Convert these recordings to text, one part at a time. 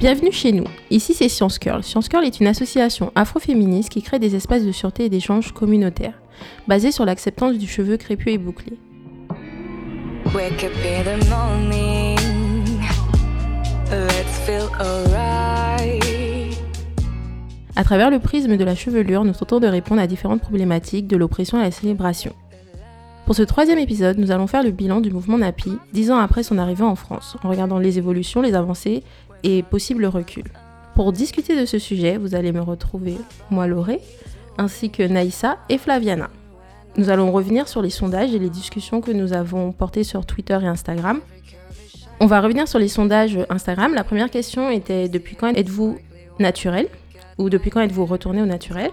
Bienvenue chez nous. Ici, c'est Science Curl. Science Curl est une association afroféministe qui crée des espaces de sûreté et d'échange communautaires, basés sur l'acceptance du cheveu crépus et bouclé. Wake up in the morning. Let's feel alright. À travers le prisme de la chevelure, nous tentons de répondre à différentes problématiques de l'oppression à la célébration. Pour ce troisième épisode, nous allons faire le bilan du mouvement NAPI, dix ans après son arrivée en France, en regardant les évolutions, les avancées et possibles reculs. Pour discuter de ce sujet, vous allez me retrouver, moi Lauré, ainsi que Naïssa et Flaviana. Nous allons revenir sur les sondages et les discussions que nous avons portées sur Twitter et Instagram. On va revenir sur les sondages Instagram. La première question était depuis quand êtes-vous naturel? Ou depuis quand êtes-vous retourné au naturel?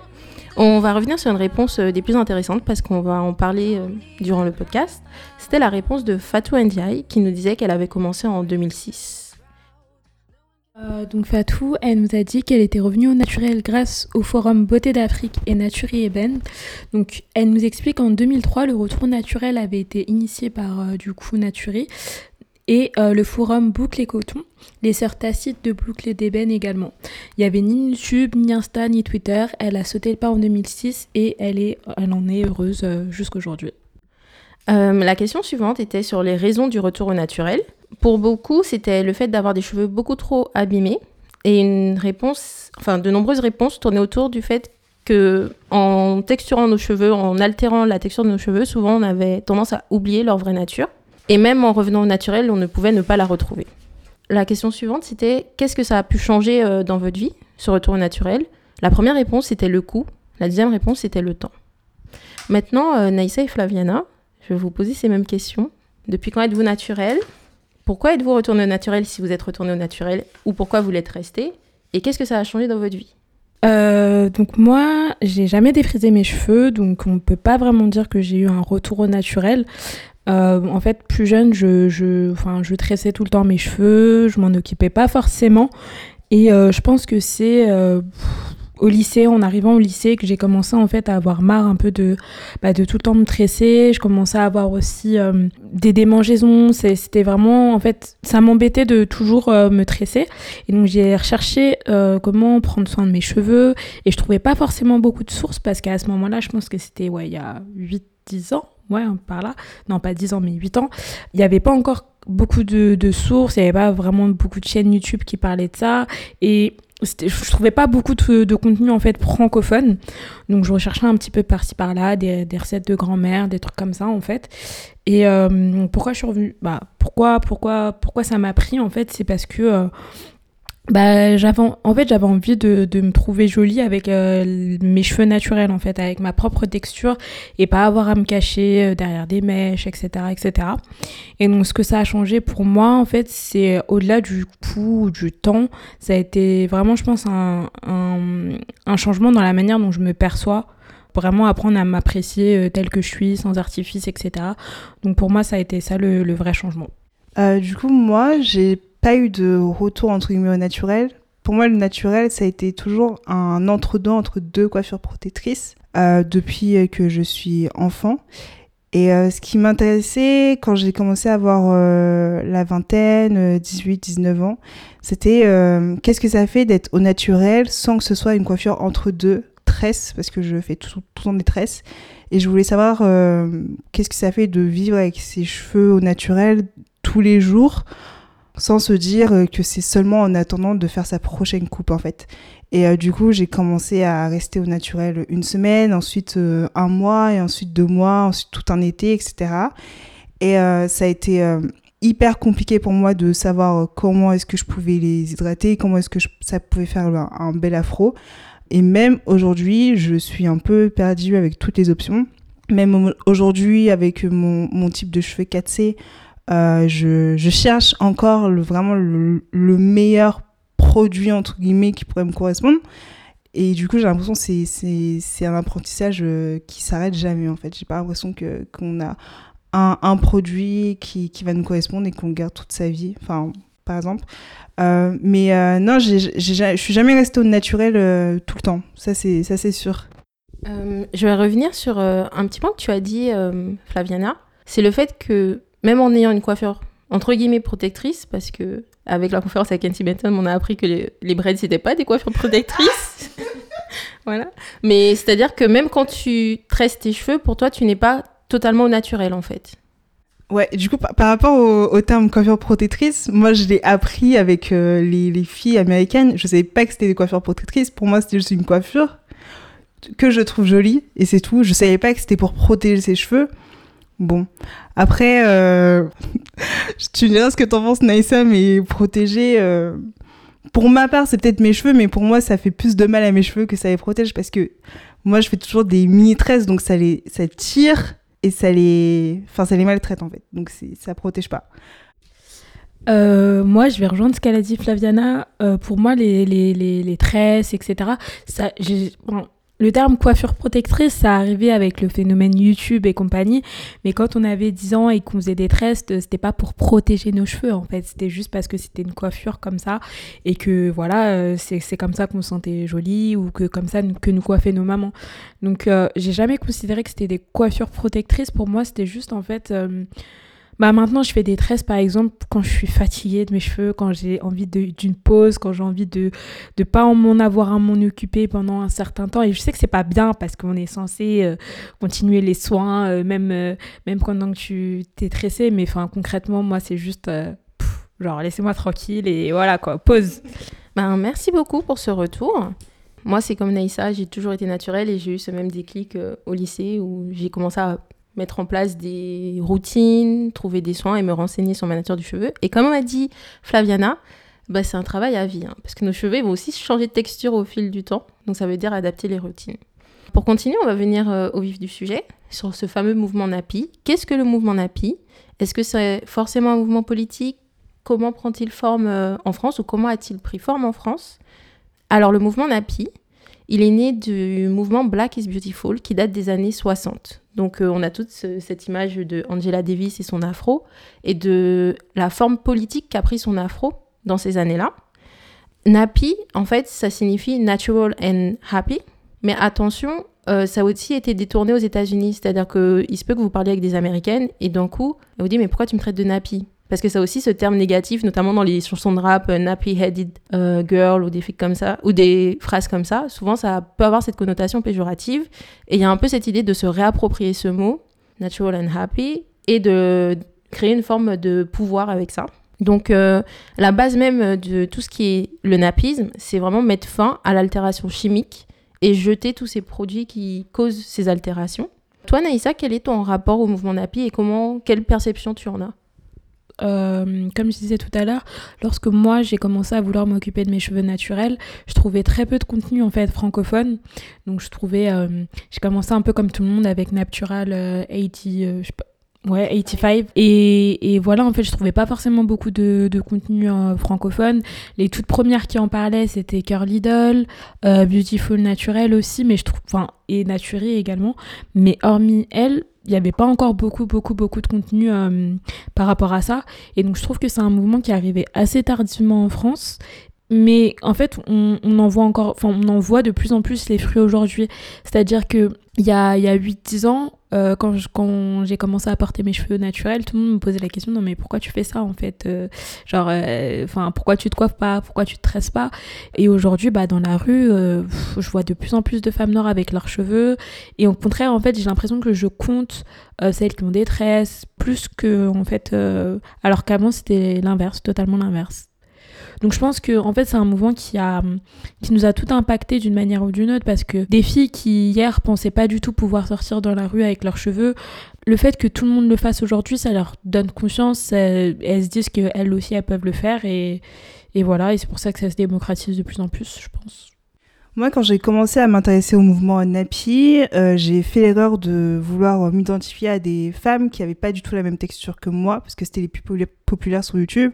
On va revenir sur une réponse euh, des plus intéressantes parce qu'on va en parler euh, durant le podcast. C'était la réponse de Fatou Ndiaye qui nous disait qu'elle avait commencé en 2006. Euh, donc Fatou, elle nous a dit qu'elle était revenue au naturel grâce au forum Beauté d'Afrique et Nature et Eben. Donc elle nous explique qu'en 2003, le retour naturel avait été initié par euh, du coup Naturi et euh, le forum Boucle et Coton, les sœurs tacites de Boucle et également. Il y avait ni YouTube, ni Insta, ni Twitter. Elle a sauté le pas en 2006 et elle, est, elle en est heureuse jusqu'aujourd'hui. La question suivante était sur les raisons du retour au naturel. Pour beaucoup, c'était le fait d'avoir des cheveux beaucoup trop abîmés et une réponse, enfin de nombreuses réponses tournaient autour du fait que en texturant nos cheveux, en altérant la texture de nos cheveux, souvent on avait tendance à oublier leur vraie nature. Et même en revenant au naturel, on ne pouvait ne pas la retrouver. La question suivante, c'était qu'est-ce que ça a pu changer euh, dans votre vie, ce retour au naturel? La première réponse, c'était le coût. La deuxième réponse, c'était le temps. Maintenant, euh, Naïssa et Flaviana, je vais vous poser ces mêmes questions. Depuis quand êtes-vous naturel Pourquoi êtes-vous retourné au naturel si vous êtes retourné au naturel Ou pourquoi vous l'êtes resté Et qu'est-ce que ça a changé dans votre vie? Euh, donc moi, j'ai jamais défrisé mes cheveux, donc on peut pas vraiment dire que j'ai eu un retour au naturel. Euh, en fait, plus jeune, je, tressais tout le temps mes cheveux, je m'en occupais pas forcément. Et euh, je pense que c'est au lycée, en arrivant au lycée, que j'ai commencé en fait à avoir marre un peu de, bah, de tout le temps me tresser. Je commençais à avoir aussi euh, des démangeaisons. C'était vraiment, en fait, ça m'embêtait de toujours euh, me tresser. Et donc j'ai recherché euh, comment prendre soin de mes cheveux. Et je trouvais pas forcément beaucoup de sources parce qu'à ce moment-là, je pense que c'était ouais, il y a 8-10 ans. Ouais, par là. Non, pas 10 ans, mais 8 ans. Il n'y avait pas encore beaucoup de, de sources. Il n'y avait pas vraiment beaucoup de chaînes YouTube qui parlaient de ça. Et je trouvais pas beaucoup de, de contenu en fait francophone. Donc je recherchais un petit peu par-ci par-là des, des recettes de grand-mère, des trucs comme ça en fait. Et euh, pourquoi je suis revenue? Bah, pourquoi, pourquoi, pourquoi ça m'a pris en fait? C'est parce que euh, bah, j'avais, en fait, j'avais envie de, de me trouver jolie avec euh, mes cheveux naturels, en fait, avec ma propre texture et pas avoir à me cacher euh, derrière des mèches, etc., etc. Et donc, ce que ça a changé pour moi, en fait, c'est au-delà du coût, du temps, ça a été vraiment, je pense, un, un, changement dans la manière dont je me perçois vraiment apprendre à m'apprécier euh, telle que je suis, sans artifice, etc. Donc pour moi, ça a été ça le, vrai changement. Euh, du coup, moi, j'ai eu de retour entre guillemets au naturel. Pour moi, le naturel, ça a été toujours un entre-deux entre deux coiffures protectrices euh, depuis que je suis enfant. Et euh, ce qui m'intéressait quand j'ai commencé à avoir euh, la vingtaine, 18-19 ans, c'était qu'est-ce que ça fait d'être au naturel sans que ce soit une coiffure entre deux tresses, parce que je fais tout, tout le temps des tresses. Et je voulais savoir qu'est-ce que ça fait de vivre avec ses cheveux au naturel tous les jours sans se dire euh, que c'est seulement en attendant de faire sa prochaine coupe en fait. Et euh, du coup, j'ai commencé à rester au naturel une semaine, ensuite euh, un mois, et ensuite deux mois, ensuite tout un été, etc. Et ça a été hyper compliqué pour moi de savoir comment est-ce que je pouvais les hydrater, comment est-ce que ça pouvait faire un, bel afro. Et même aujourd'hui, je suis un peu perdue avec toutes les options. Même au- aujourd'hui, avec mon, mon type de cheveux 4C, euh, je, je cherche encore vraiment le, le meilleur produit, entre guillemets, qui pourrait me correspondre. Et du coup, j'ai l'impression que c'est- un apprentissage euh, qui s'arrête jamais, en fait. J'ai pas l'impression qu'on a un, un produit qui, qui va nous correspondre et qu'on garde toute sa vie, enfin, par exemple. Euh, mais non, je suis jamais restée au naturel tout le temps. Ça, c'est sûr. Je vais revenir sur un petit point que tu as dit, Flaviana. C'est le fait que même en ayant une coiffure entre guillemets protectrices parce que avec la conférence avec Kenty Benton, on a appris que les, les braids c'était pas des coiffures protectrices. voilà. Mais c'est-à-dire que même quand tu tresses tes cheveux, pour toi, tu n'es pas totalement naturel en fait. Ouais, du coup, par, rapport au, terme coiffure protectrice, moi, je l'ai appris avec euh, les, les filles américaines. Je savais pas que c'était des coiffures protectrices. Pour moi, c'était juste une coiffure que je trouve jolie et c'est tout. Je savais pas que c'était pour protéger ses cheveux. Bon, après, euh... tu me diras ce que t'en penses, Naïssa, mais protéger. euh, Pour ma part, c'est peut-être mes cheveux, mais pour moi, ça fait plus de mal à mes cheveux que ça les protège parce que moi, je fais toujours des mini tresses, donc ça les, ça tire et ça les, enfin, ça les maltraite en fait. Donc ça protège pas. Euh, moi, je vais rejoindre ce qu'elle a dit, Flaviana. Euh, pour moi, les, les, les, les tresses, etc., ça, bon, le terme coiffure protectrice, ça arrivait avec le phénomène YouTube et compagnie. Mais quand on avait 10 ans et qu'on faisait des tresses, euh, c'était pas pour protéger nos cheveux, en fait. C'était juste parce que c'était une coiffure comme ça. Et que, voilà, euh, c'est comme ça qu'on se sentait jolie ou que comme ça que nous coiffaient nos mamans. Donc, euh, j'ai jamais considéré que c'était des coiffures protectrices. Pour moi, c'était juste, en fait... bah maintenant, je fais des tresses, par exemple, quand je suis fatiguée de mes cheveux, quand j'ai envie d'une pause, quand j'ai envie de de pas en avoir à m'en occuper pendant un certain temps. Et je sais que c'est pas bien parce qu'on est censé euh, continuer les soins, euh, même euh, même pendant que tu t'es tressé. Mais enfin, concrètement, moi, c'est juste euh, genre laissez-moi tranquille et voilà quoi, pause. Ben, merci beaucoup pour ce retour. Moi, c'est comme Naïssa, j'ai toujours été naturelle et j'ai eu ce même déclic au lycée où j'ai commencé à mettre en place des routines, trouver des soins et me renseigner sur ma nature du cheveu. Et comme m'a dit Flaviana, bah, c'est un travail à vie, hein, parce que nos cheveux vont aussi changer de texture au fil du temps. Donc ça veut dire adapter les routines. Pour continuer, on va venir euh, au vif du sujet, sur ce fameux mouvement NAPI. Qu'est-ce que le mouvement NAPI? Est-ce que c'est forcément un mouvement politique? Comment prend-il forme euh, en France ou comment a-t-il pris forme en France? Alors le mouvement NAPI, il est né du mouvement Black is Beautiful qui date des années 60. Donc euh, on a toute ce- cette image de Angela Davis et son afro et de la forme politique qu'a pris son afro dans ces années-là. Nappy, en fait, ça signifie natural and happy. Mais attention, euh, ça a aussi été détourné aux États-Unis. C'est-à-dire qu'il se peut que vous parliez avec des Américaines et d'un coup, elle vous dit Mais pourquoi tu me traites de nappy? Parce que ça aussi ce terme négatif, notamment dans les chansons de rap, euh, nappy-headed euh, girl ou des trucs comme ça, ou des phrases comme ça. Souvent, ça peut avoir cette connotation péjorative. Et il y a un peu cette idée de se réapproprier ce mot, natural and happy, et de créer une forme de pouvoir avec ça. Donc, euh, la base même de tout ce qui est le napisme, c'est vraiment mettre fin à l'altération chimique et jeter tous ces produits qui causent ces altérations. Toi, Naïssa, quel est ton rapport au mouvement napi et comment, quelle perception tu en as? Euh, comme je disais tout à l'heure, lorsque moi j'ai commencé à vouloir m'occuper de mes cheveux naturels, je trouvais très peu de contenu en fait francophone. Donc je trouvais, euh, j'ai commencé un peu comme tout le monde avec Natural euh, 80, euh, ouais 85. Et, et voilà en fait je trouvais pas forcément beaucoup de, de contenu francophone. Les toutes premières qui en parlaient c'était Curly Doll, Beautiful Naturel aussi, mais je trouve, enfin et Naturi également. Mais hormis elle, il n'y avait pas encore beaucoup beaucoup beaucoup de contenu euh, par rapport à ça. Et donc je trouve que c'est un mouvement qui est arrivé assez tardivement en France. Mais en fait, on, en voit encore, enfin, on en voit de plus en plus les fruits aujourd'hui. C'est-à-dire que il y a, y a 8-10 ans, euh, quand j'ai commencé à porter mes cheveux naturels, tout le monde me posait la question non mais pourquoi tu fais ça en fait Euh, Genre, euh, enfin pourquoi tu te coiffes pas Pourquoi tu te tresses pas? Et aujourd'hui, bah dans la rue, je vois de plus en plus de femmes noires avec leurs cheveux. Et au contraire, en fait, j'ai l'impression que je compte celles qui ont des tresses plus que en fait, alors qu'avant c'était l'inverse, totalement l'inverse. Donc je pense que en fait c'est un mouvement qui a qui nous a tout impacté d'une manière ou d'une autre parce que des filles qui hier pensaient pas du tout pouvoir sortir dans la rue avec leurs cheveux, le fait que tout le monde le fasse aujourd'hui, ça leur donne conscience, elles se disent qu'elles aussi elles peuvent le faire et, et voilà et c'est pour ça que ça se démocratise de plus en plus, je pense. Moi, quand j'ai commencé à m'intéresser au mouvement Napi, euh, j'ai fait l'erreur de vouloir m'identifier à des femmes qui avaient pas du tout la même texture que moi, parce que c'était les plus popula- populaires sur YouTube.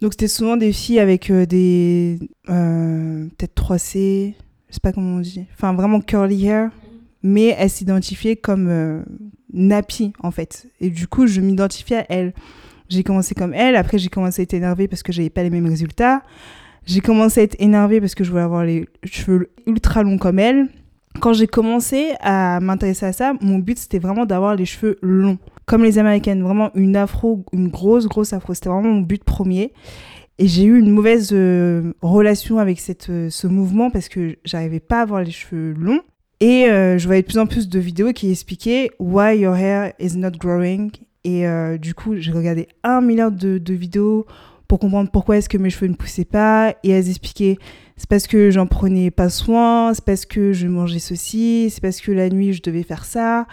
Donc c'était souvent des filles avec euh, des peut-être 3C, je sais pas comment on dit, enfin vraiment curly hair, mais elles s'identifiaient comme euh, nappy en fait. Et du coup, je m'identifiais à elles. J'ai commencé comme elle, après j'ai commencé à être énervée parce que j'avais pas les mêmes résultats. J'ai commencé à être énervée parce que je voulais avoir les cheveux ultra longs comme elle. Quand j'ai commencé à m'intéresser à ça, mon but c'était vraiment d'avoir les cheveux longs. Comme les américaines, vraiment une afro, une grosse, grosse afro. C'était vraiment mon but premier. Et j'ai eu une mauvaise euh, relation avec cette, euh, ce mouvement parce que j'arrivais pas à avoir les cheveux longs. Et euh, je voyais de plus en plus de vidéos qui expliquaient Why your hair is not growing. Et du coup, j'ai regardé un milliard de, de vidéos pour comprendre pourquoi est-ce que mes cheveux ne poussaient pas. Et elles expliquaient c'est parce que j'en prenais pas soin, c'est parce que je mangeais ceci, c'est parce que la nuit je devais faire ça.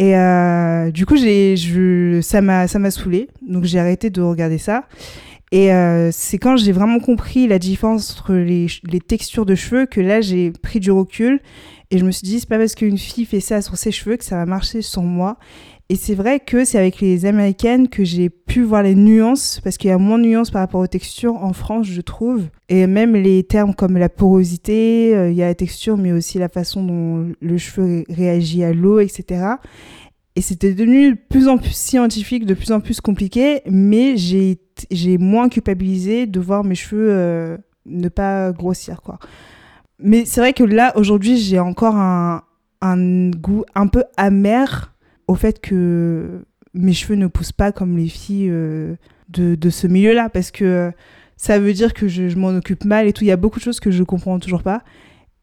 Et euh, du coup, j'ai, je, ça m'a, ça m'a saoulé. Donc j'ai arrêté de regarder ça. Et euh, c'est quand j'ai vraiment compris la différence entre les, les textures de cheveux que là j'ai pris du recul et je me suis dit c'est pas parce qu'une fille fait ça sur ses cheveux que ça va marcher sur moi. Et c'est vrai que c'est avec les américaines que j'ai pu voir les nuances, parce qu'il y a moins de nuances par rapport aux textures en France, je trouve. Et même les termes comme la porosité, euh, il y a la texture, mais aussi la façon dont le cheveu réagit à l'eau, etc. Et c'était devenu de plus en plus scientifique, de plus en plus compliqué, mais j'ai moins culpabilisé de voir mes cheveux euh, ne pas grossir, quoi. Mais c'est vrai que là, aujourd'hui, j'ai encore un, un goût un peu amer au fait que mes cheveux ne poussent pas comme les filles euh, de, de ce milieu-là, parce que ça veut dire que je, je m'en occupe mal et tout. Il y a beaucoup de choses que je comprends toujours pas.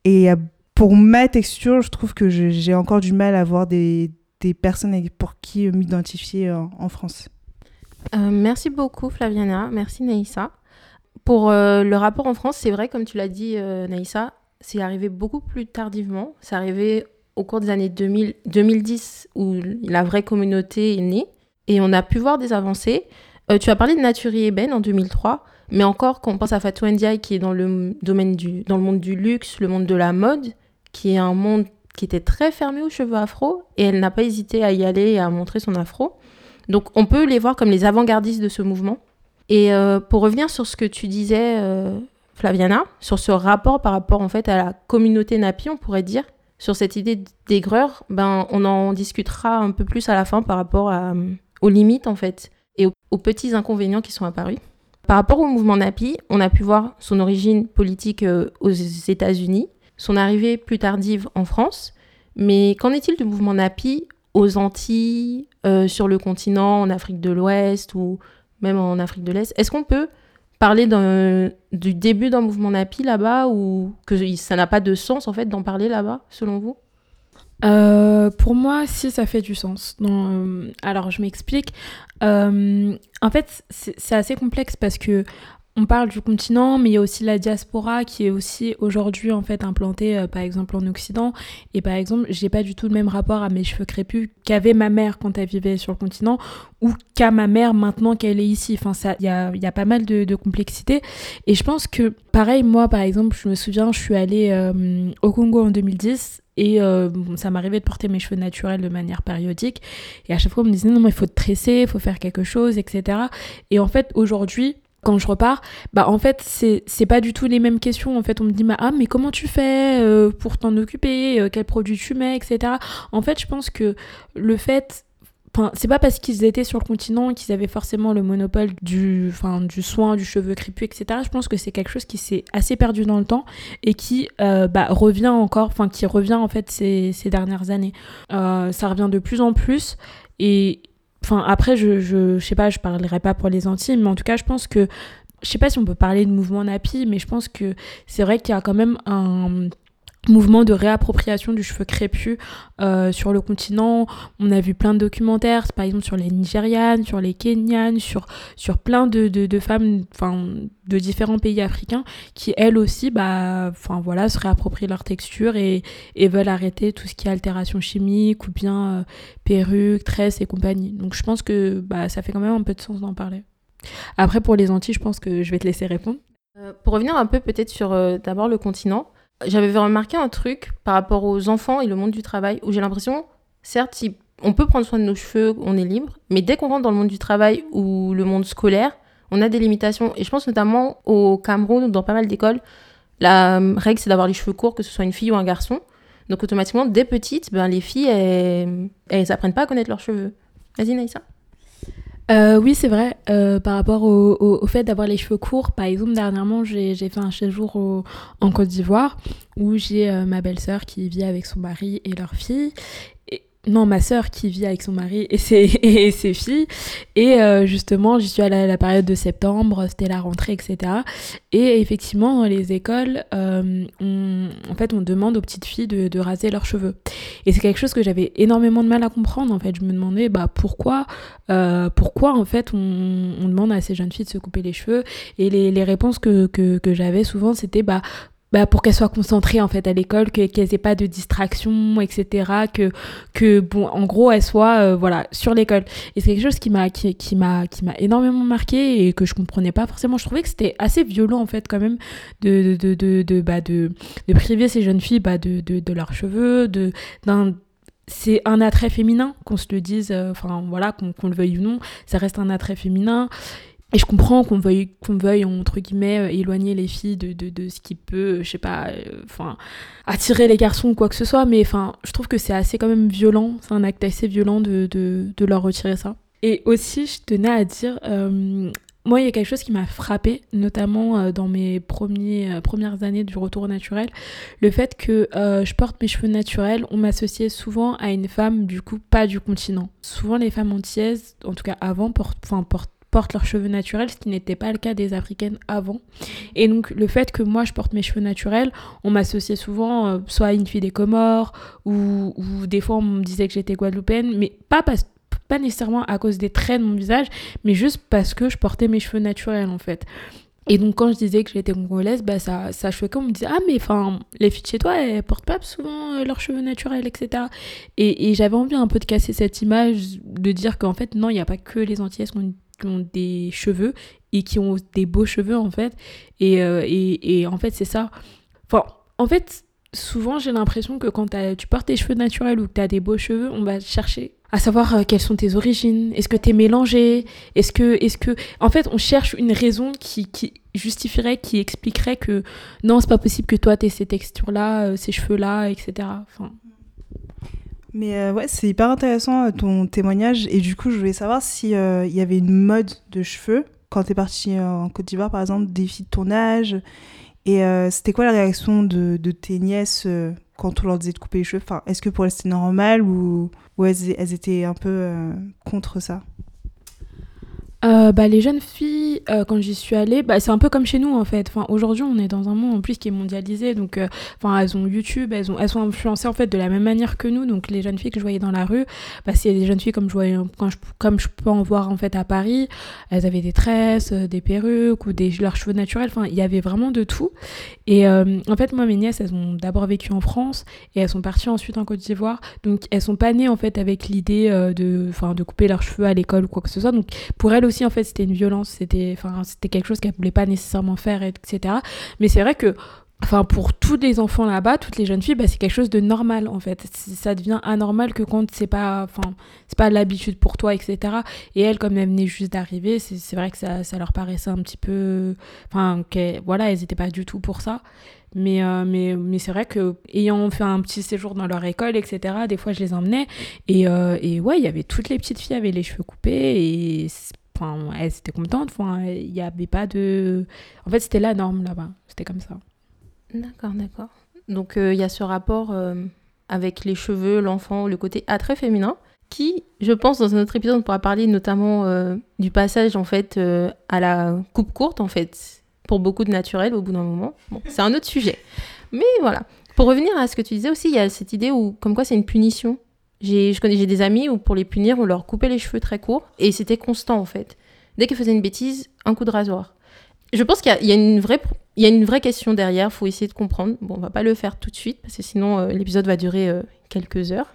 Et pour ma texture, je trouve que j'ai encore du mal à voir des, des personnes pour qui m'identifier en, France. Euh, merci beaucoup Flaviana, merci Naïssa. Pour euh, le rapport en France, c'est vrai, comme tu l'as dit euh, Naïssa, c'est arrivé beaucoup plus tardivement. C'est arrivé au cours des années 2000, 2010 où la vraie communauté est née et on a pu voir des avancées. Euh, tu as parlé de Naturi Eben en 2003, mais encore quand on pense à Fatou Ndiaye qui est dans le domaine du, dans le monde du luxe, le monde de la mode, qui est un monde qui était très fermé aux cheveux afro et elle n'a pas hésité à y aller et à montrer son afro. Donc on peut les voir comme les avant-gardistes de ce mouvement. Et euh, pour revenir sur ce que tu disais, euh, Flaviana, sur ce rapport par rapport en fait à la communauté Napi, on pourrait dire, sur cette idée d'aigreur, ben on en discutera un peu plus à la fin par rapport euh, aux limites en fait et aux, aux petits inconvénients qui sont apparus. Par rapport au mouvement Napi, on a pu voir son origine politique euh, aux États-Unis, son arrivée plus tardive en France. Mais qu'en est-il du mouvement Napi aux Antilles, euh, sur le continent, en Afrique de l'Ouest ou même en Afrique de l'Est? Est-ce qu'on peut parler du début d'un mouvement Napi là-bas ou que ça n'a pas de sens en fait d'en parler là-bas, selon vous? Euh, pour moi, si ça fait du sens. Euh, alors, je m'explique. Euh, en fait, c'est assez complexe parce que on parle du continent, mais il y a aussi la diaspora qui est aussi aujourd'hui en fait implantée, euh, par exemple en Occident. Et par exemple, j'ai pas du tout le même rapport à mes cheveux crépus qu'avait ma mère quand elle vivait sur le continent ou qu'à ma mère maintenant qu'elle est ici. Enfin, ça, il y a, y a pas mal de, complexité. Et je pense que, pareil, moi, par exemple, je me souviens, je suis allée euh, au Congo en 2010 et euh, ça m'arrivait de porter mes cheveux naturels de manière périodique. Et à chaque fois, on me disait non, mais il faut te tresser, il faut faire quelque chose, etc. Et en fait, aujourd'hui, quand je repars, bah en fait c'est c'est pas du tout les mêmes questions. En fait, on me dit ah mais comment tu fais euh, pour t'en occuper, euh, quels produits tu mets, etc. En fait, je pense que le fait Enfin, c'est pas parce qu'ils étaient sur le continent qu'ils avaient forcément le monopole du, enfin, du soin, du cheveu crépus, etc. Je pense que c'est quelque chose qui s'est assez perdu dans le temps et qui euh, bah, revient encore, enfin qui revient en fait ces, ces dernières années. Ça revient de plus en plus et enfin après je, je, je sais pas, je parlerai pas pour les Antilles, mais en tout cas je pense que je sais pas si on peut parler de mouvement Napi, mais je pense que c'est vrai qu'il y a quand même un mouvement de réappropriation du cheveu crépus euh, sur le continent. On a vu plein de documentaires, par exemple sur les Nigérianes, sur les Kenyanes, sur, sur plein de, de, de femmes de différents pays africains qui, elles aussi, bah, voilà, se réapproprient leur texture et, et veulent arrêter tout ce qui est altération chimique ou bien euh, perruque, tresse et compagnie. Donc je pense que bah, ça fait quand même un peu de sens d'en parler. Après, pour les Antilles, je pense que je vais te laisser répondre. Euh, Pour revenir un peu peut-être sur euh, d'abord le continent, j'avais remarqué un truc par rapport aux enfants et le monde du travail où j'ai l'impression, certes, on peut prendre soin de nos cheveux, on est libre, mais dès qu'on rentre dans le monde du travail ou le monde scolaire, on a des limitations. Et je pense notamment au Cameroun ou dans pas mal d'écoles, la euh, règle c'est d'avoir les cheveux courts, que ce soit une fille ou un garçon. Donc automatiquement, dès petites, ben, les filles, elles, elles apprennent pas à connaître leurs cheveux. Vas-y Naïssa. Euh, oui, c'est vrai. Euh, par rapport au, fait d'avoir les cheveux courts, par exemple, dernièrement, j'ai fait un séjour en Côte d'Ivoire où j'ai euh, ma belle-sœur qui vit avec son mari et leur fille. Non, ma sœur qui vit avec son mari et ses, et ses filles. Et euh, justement, j'y suis allée à la période de septembre, c'était la rentrée, etc. Et effectivement, dans les écoles, euh, on, en fait, on demande aux petites filles de, de raser leurs cheveux. Et c'est quelque chose que j'avais énormément de mal à comprendre. En fait, je me demandais bah, pourquoi, euh, pourquoi en fait, on, on demande à ces jeunes filles de se couper les cheveux? Et les, les réponses que, que, que j'avais souvent, c'était bah, bah, pour qu'elles soient concentrées en fait à l'école, que, qu'elles aient pas de distraction, etc. Que, que bon, en gros, elles soient euh, voilà sur l'école. Et c'est quelque chose qui m'a qui, m'a qui m'a énormément marqué et que je comprenais pas forcément. Je trouvais que c'était assez violent en fait quand même de de de de, bah, de, de priver ces jeunes filles bah, de, de, de leurs cheveux, de c'est un attrait féminin, qu'on se le dise, euh, enfin voilà, qu'on le veuille ou non, ça reste un attrait féminin. Et je comprends qu'on veuille, qu'on veuille, entre guillemets, euh, éloigner les filles de, de, de ce qui peut, je sais pas, euh, enfin, attirer les garçons ou quoi que ce soit, mais enfin, je trouve que c'est assez quand même violent, c'est un acte assez violent de, de, de leur retirer ça. Et aussi, je tenais à dire, euh, moi, il y a quelque chose qui m'a frappé, notamment euh, dans mes premiers, euh, premières années du retour naturel, le fait que euh, je porte mes cheveux naturels, on m'associait souvent à une femme, du coup, pas du continent. Souvent, les femmes antillaises, en tout cas avant, portent, portent portent leurs cheveux naturels, ce qui n'était pas le cas des africaines avant. Et donc le fait que moi je porte mes cheveux naturels, on m'associait souvent euh, soit à une fille des Comores ou, ou des fois on me disait que j'étais guadeloupéenne, mais pas parce pas nécessairement à cause des traits de mon visage, mais juste parce que je portais mes cheveux naturels en fait. Et donc quand je disais que j'étais congolaise, bah ça, ça choquait, on me disait ah mais enfin les filles de chez toi elles portent pas souvent euh, leurs cheveux naturels etc. Et, j'avais envie un peu de casser cette image, de dire qu'en fait non il n'y a pas que les Antillaises qui ont, qui ont des cheveux et qui ont des beaux cheveux en fait. Et, euh, et, et en fait c'est ça. En fait souvent j'ai l'impression que quand tu portes tes cheveux naturels ou que tu as des beaux cheveux, on va chercher à savoir euh, quelles sont tes origines, est-ce que tu es mélangé, est-ce que, est-ce que... En fait, on cherche une raison qui, qui justifierait, qui expliquerait que non, c'est pas possible que toi t'aies ces textures-là, euh, ces cheveux-là, etc. Enfin, Mais euh, ouais, c'est hyper intéressant euh, ton témoignage. Et du coup, je voulais savoir si euh, y avait une mode de cheveux quand t'es parti euh, en Côte d'Ivoire, par exemple, des filles de ton âge. Et c'était quoi la réaction de, de tes nièces quand on leur disait de couper les cheveux? Enfin, est-ce que pour elles c'était normal ou, ou elles, elles étaient un peu contre ça? Euh, bah, les jeunes filles, euh, quand j'y suis allée, bah, c'est un peu comme chez nous en fait. Enfin, aujourd'hui, on est dans un monde en plus qui est mondialisé, donc euh, enfin, elles ont YouTube, elles, ont, elles sont influencées en fait de la même manière que nous. Donc les jeunes filles que je voyais dans la rue, bah, c'est des jeunes filles comme je voyais, quand je, comme je peux en voir en fait à Paris. Elles avaient des tresses, des perruques ou des leurs cheveux naturels. Enfin, il y avait vraiment de tout. Et en fait, moi, mes nièces, elles ont d'abord vécu en France et elles sont parties ensuite en Côte d'Ivoire. Donc elles sont pas nées en fait avec l'idée de, de couper leurs cheveux à l'école ou quoi que ce soit. Donc pour elles aussi, en fait, c'était une violence, c'était, enfin, c'était quelque chose qu'elles voulaient pas nécessairement faire, etc. Mais c'est vrai que, enfin, pour tous les enfants là-bas, toutes les jeunes filles, bah, c'est quelque chose de normal, en fait. Ça devient anormal que quand c'est pas, enfin, c'est pas l'habitude pour toi, etc. Et elles, comme elles venaient juste d'arriver, c'est, vrai que ça, ça leur paraissait un petit peu, enfin, qu'elles- voilà, elles étaient pas du tout pour ça. Mais, euh, mais, mais c'est vrai que ayant fait un petit séjour dans leur école, etc., des fois je les emmenais. Et, euh, et ouais, il y avait toutes les petites filles avaient les cheveux coupés et enfin, elles étaient contentes. Enfin, il n'y avait pas de. En fait, c'était la norme là-bas. C'était comme ça. D'accord, d'accord. Donc euh, il y a ce rapport euh, avec les cheveux, l'enfant, le côté attrait féminin, qui, je pense, dans un autre épisode, on pourra parler notamment euh, du passage en fait à la coupe courte en fait, pour beaucoup de naturel au bout d'un moment. Bon, c'est un autre sujet. Mais voilà. Pour revenir à ce que tu disais aussi, il y a cette idée où, comme quoi, c'est une punition. J'ai, je connais, des amis où pour les punir, on leur coupait les cheveux très courts et c'était constant en fait. Dès qu'ils faisaient une bêtise, un coup de rasoir. Je pense qu'il y a, il une vraie il y a une vraie question derrière, faut essayer de comprendre. Bon, on va pas le faire tout de suite parce que sinon euh, l'épisode va durer euh, quelques heures.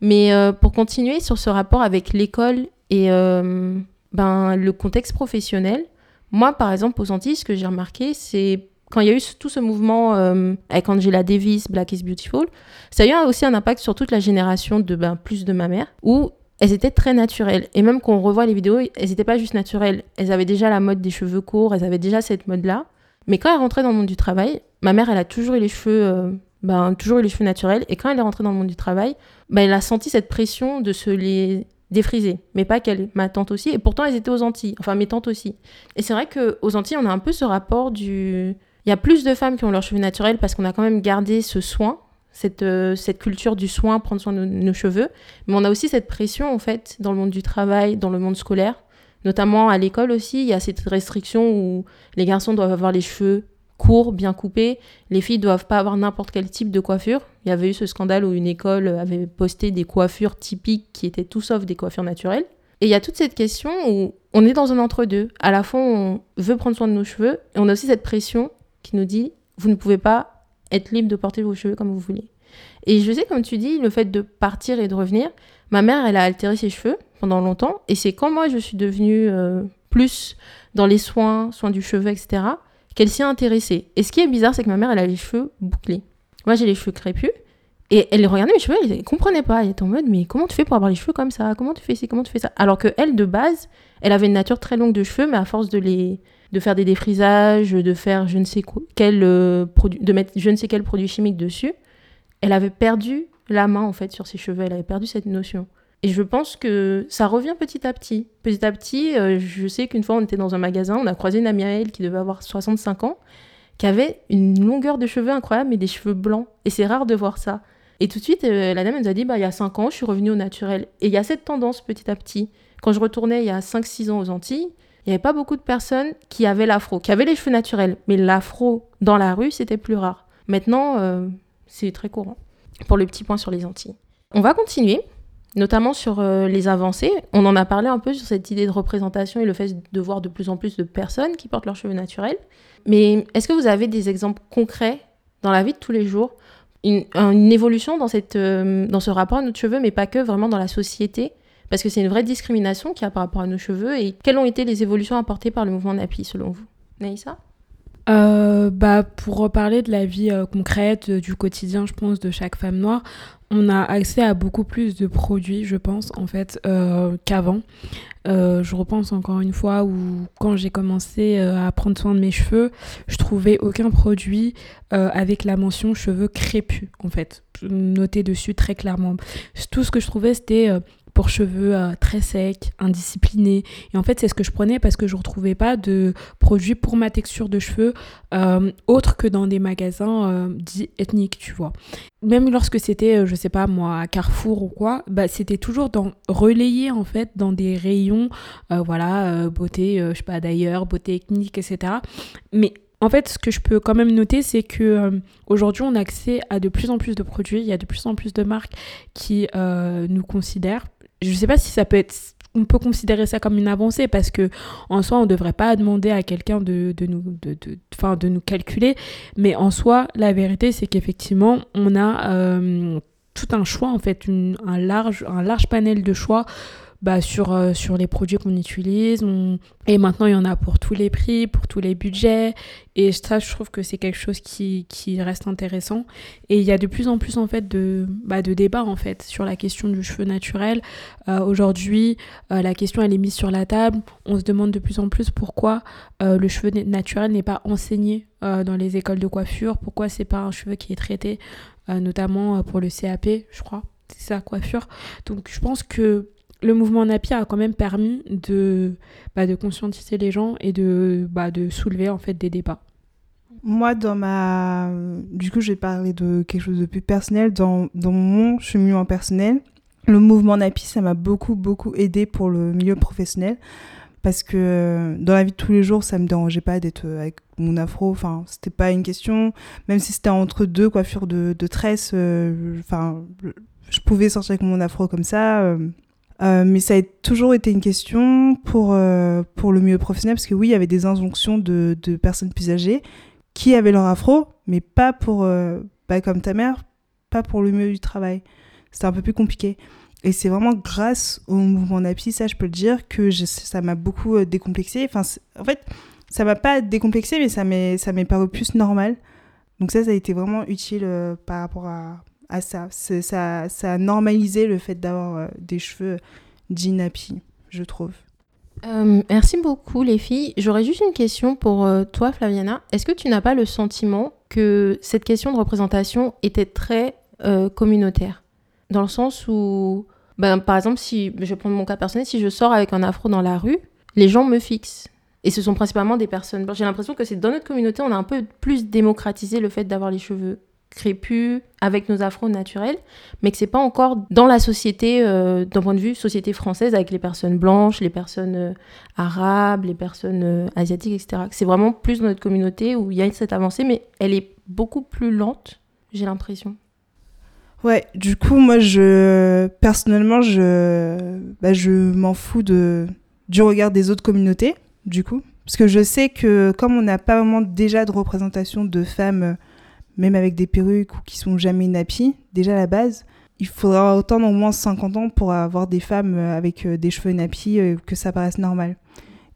Mais euh, pour continuer sur ce rapport avec l'école et ben, le contexte professionnel, moi par exemple aux Antilles, ce que j'ai remarqué, c'est quand il y a eu tout ce mouvement euh, avec Angela Davis, Black is Beautiful, ça a eu aussi un impact sur toute la génération de ben, plus de ma mère, où elles étaient très naturelles. Et même quand on revoit les vidéos, elles n'étaient pas juste naturelles. Elles avaient déjà la mode des cheveux courts, elles avaient déjà cette mode-là. Mais quand elle rentrait dans le monde du travail, ma mère, elle a toujours eu les cheveux, euh, ben, toujours eu les cheveux naturels. Et quand elle est rentrée dans le monde du travail, ben, elle a senti cette pression de se les défriser. Mais pas qu'elle, ma tante aussi. Et pourtant, elles étaient aux Antilles. Enfin, mes tantes aussi. Et c'est vrai qu'aux Antilles, on a un peu ce rapport du... Il y a plus de femmes qui ont leurs cheveux naturels parce qu'on a quand même gardé ce soin, cette, euh, culture du soin, prendre soin de nos, cheveux. Mais on a aussi cette pression, en fait, dans le monde du travail, dans le monde scolaire. Notamment à l'école aussi, il y a cette restriction où les garçons doivent avoir les cheveux courts, bien coupés. Les filles doivent pas avoir n'importe quel type de coiffure. Il y avait eu ce scandale où une école avait posté des coiffures typiques qui étaient tout sauf des coiffures naturelles. Et il y a toute cette question où on est dans un entre-deux. À la fois, on veut prendre soin de nos cheveux et on a aussi cette pression qui nous dit vous ne pouvez pas être libre de porter vos cheveux comme vous voulez. Et je sais, comme tu dis, le fait de partir et de revenir, ma mère, elle a altéré ses cheveux pendant longtemps. Et c'est quand moi, je suis devenue euh, plus dans les soins, soins du cheveu, etc., qu'elle s'y est intéressée. Et ce qui est bizarre, c'est que ma mère, elle a les cheveux bouclés. Moi, j'ai les cheveux crépus. Et elle regardait mes cheveux, elle ne comprenait pas. Elle était en mode, mais comment tu fais pour avoir les cheveux comme ça? Comment tu fais ci? Comment tu fais ça? Alors que elle, de base, elle avait une nature très longue de cheveux, mais à force de les de faire des défrisages, de faire je ne sais quoi, quel euh, produit, de mettre je ne sais quel produit chimique dessus, elle avait perdu la main en fait sur ses cheveux. Elle avait perdu cette notion. Et je pense que ça revient petit à petit. Petit à petit, euh, je sais qu'une fois on était dans un magasin, on a croisé une amie à elle qui devait avoir 65 ans, qui avait une longueur de cheveux incroyable, mais des cheveux blancs. Et c'est rare de voir ça. Et tout de suite, euh, la dame nous a dit, bah, il y a 5 ans, je suis revenue au naturel. Et il y a cette tendance petit à petit. Quand je retournais il y a 5-6 ans aux Antilles, il n'y avait pas beaucoup de personnes qui avaient l'afro, qui avaient les cheveux naturels. Mais l'afro dans la rue, c'était plus rare. Maintenant, euh, c'est très courant. Pour le petit point sur les Antilles. On va continuer, notamment sur euh, les avancées. On en a parlé un peu sur cette idée de représentation et le fait de voir de plus en plus de personnes qui portent leurs cheveux naturels. Mais est-ce que vous avez des exemples concrets dans la vie de tous les jours? Une, évolution dans, euh, dans ce rapport à nos cheveux, mais pas que, vraiment dans la société? Parce que c'est une vraie discrimination qu'il y a par rapport à nos cheveux. Et quelles ont été les évolutions apportées par le mouvement NAPI, selon vous? Naïssa? Euh, bah, pour reparler de la vie euh, concrète, euh, du quotidien, je pense, de chaque femme noire, on a accès à beaucoup plus de produits, je pense, en fait, qu'avant. Je repense encore une fois où, quand j'ai commencé à prendre soin de mes cheveux, je trouvais aucun produit avec la mention cheveux crépus, en fait, noté dessus très clairement. Tout ce que je trouvais, c'était pour cheveux euh, très secs, indisciplinés. Et en fait, c'est ce que je prenais parce que je ne retrouvais pas de produits pour ma texture de cheveux euh, autres que dans des magasins euh, dits ethniques, tu vois. Même lorsque c'était, euh, je sais pas moi, à Carrefour ou quoi, bah, c'était toujours dans, relayé en fait dans des rayons, voilà, beauté, je sais pas d'ailleurs, beauté ethnique, etc. Mais en fait, ce que je peux quand même noter, c'est que euh, aujourd'hui, on a accès à de plus en plus de produits. Il y a de plus en plus de marques qui euh, nous considèrent. Je sais pas si ça peut être. On peut considérer ça comme une avancée parce que en soi, on ne devrait pas demander à quelqu'un de, de, nous, de, de, de nous calculer. Mais en soi, la vérité, c'est qu'effectivement, on a euh, tout un choix, en fait, un, large, un large panel de choix bah, sur, euh, sur les produits qu'on utilise. Et maintenant, il y en a pour tous les prix, pour tous les budgets. Et ça, je trouve que c'est quelque chose qui, qui reste intéressant. Et il y a de plus en plus, en fait, de, bah, de débats, en fait, sur la question du cheveu naturel. Euh, Aujourd'hui, euh, la question, elle est mise sur la table. On se demande de plus en plus pourquoi le cheveu na- naturel n'est pas enseigné dans les écoles de coiffure. Pourquoi c'est pas un cheveu qui est traité, notamment pour le CAP, je crois. C'est ça, coiffure. Donc, je pense que le mouvement NAPI a quand même permis de, bah, de conscientiser les gens et de, bah, de soulever en fait des débats. Moi, dans ma. Du coup, je vais parler de quelque chose de plus personnel. Dans, dans mon cheminement personnel, le mouvement NAPI, ça m'a beaucoup, beaucoup aidé pour le milieu professionnel. Parce que dans la vie de tous les jours, ça me dérangeait pas d'être avec mon afro. Enfin, c'était pas une question. Même si c'était entre deux coiffures de, de euh, je pouvais sortir avec mon afro comme ça. euh, euh, mais ça a toujours été une question pour, euh, pour le milieu professionnel, parce que oui, il y avait des injonctions de, de personnes plus âgées qui avaient leur afro, mais pas pour, euh, pas comme ta mère, pas pour le milieu du travail. C'était un peu plus compliqué. Et c'est vraiment grâce au mouvement NAPI, ça je peux le dire, que ça m'a beaucoup décomplexé. Enfin, en fait, ça m'a pas décomplexé, mais ça m'est paru plus normal. Donc ça, ça a été vraiment utile par rapport à, à ça. Ça, a normalisé le fait d'avoir euh, des cheveux dits nappy, je trouve. Euh, merci beaucoup les filles. J'aurais juste une question pour euh, toi Flaviana. Est-ce que tu n'as pas le sentiment que cette question de représentation était très euh, communautaire? Dans le sens où, ben, par exemple, si je prendre mon cas personnel, si je sors avec un afro dans la rue, les gens me fixent. Et ce sont principalement des personnes. J'ai l'impression que c'est dans notre communauté, on a un peu plus démocratisé le fait d'avoir les cheveux crépus avec nos afros naturels, mais que c'est pas encore dans la société, euh, d'un point de vue société française, avec les personnes blanches, les personnes euh, arabes, les personnes euh, asiatiques, etc. C'est vraiment plus dans notre communauté où il y a cette avancée, mais elle est beaucoup plus lente, j'ai l'impression. Ouais, du coup, moi, je personnellement, je, bah, je m'en fous de du regard des autres communautés, du coup, parce que je sais que comme on n'a pas vraiment déjà de représentation de femmes, même avec des perruques ou qui sont jamais nappies, déjà à la base, il faudra attendre au moins 50 ans pour avoir des femmes euh, avec euh, des cheveux nappies que ça paraisse normal.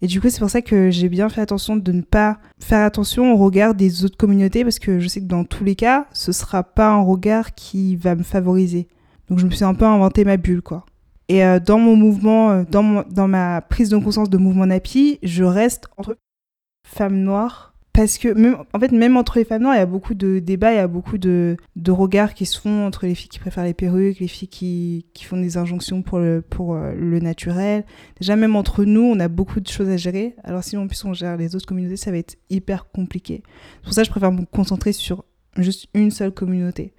Et du coup, c'est pour ça que j'ai bien fait attention de ne pas faire attention au regard des autres communautés parce que je sais que dans tous les cas, ce sera pas un regard qui va me favoriser. Donc je me suis un peu inventé ma bulle, quoi. Et euh, dans mon mouvement, euh, dans, ma prise de conscience de mouvement NAPI, je reste entre femmes noires. Parce que, même, en fait, même entre les femmes noires, il y a beaucoup de débats, il y a beaucoup de, regards qui se font entre les filles qui préfèrent les perruques, les filles qui, font des injonctions pour le, pour euh, le naturel. Déjà, même entre nous, on a beaucoup de choses à gérer. Alors, si en plus on gère les autres communautés, ça va être hyper compliqué. C'est pour ça que je préfère me concentrer sur juste une seule communauté.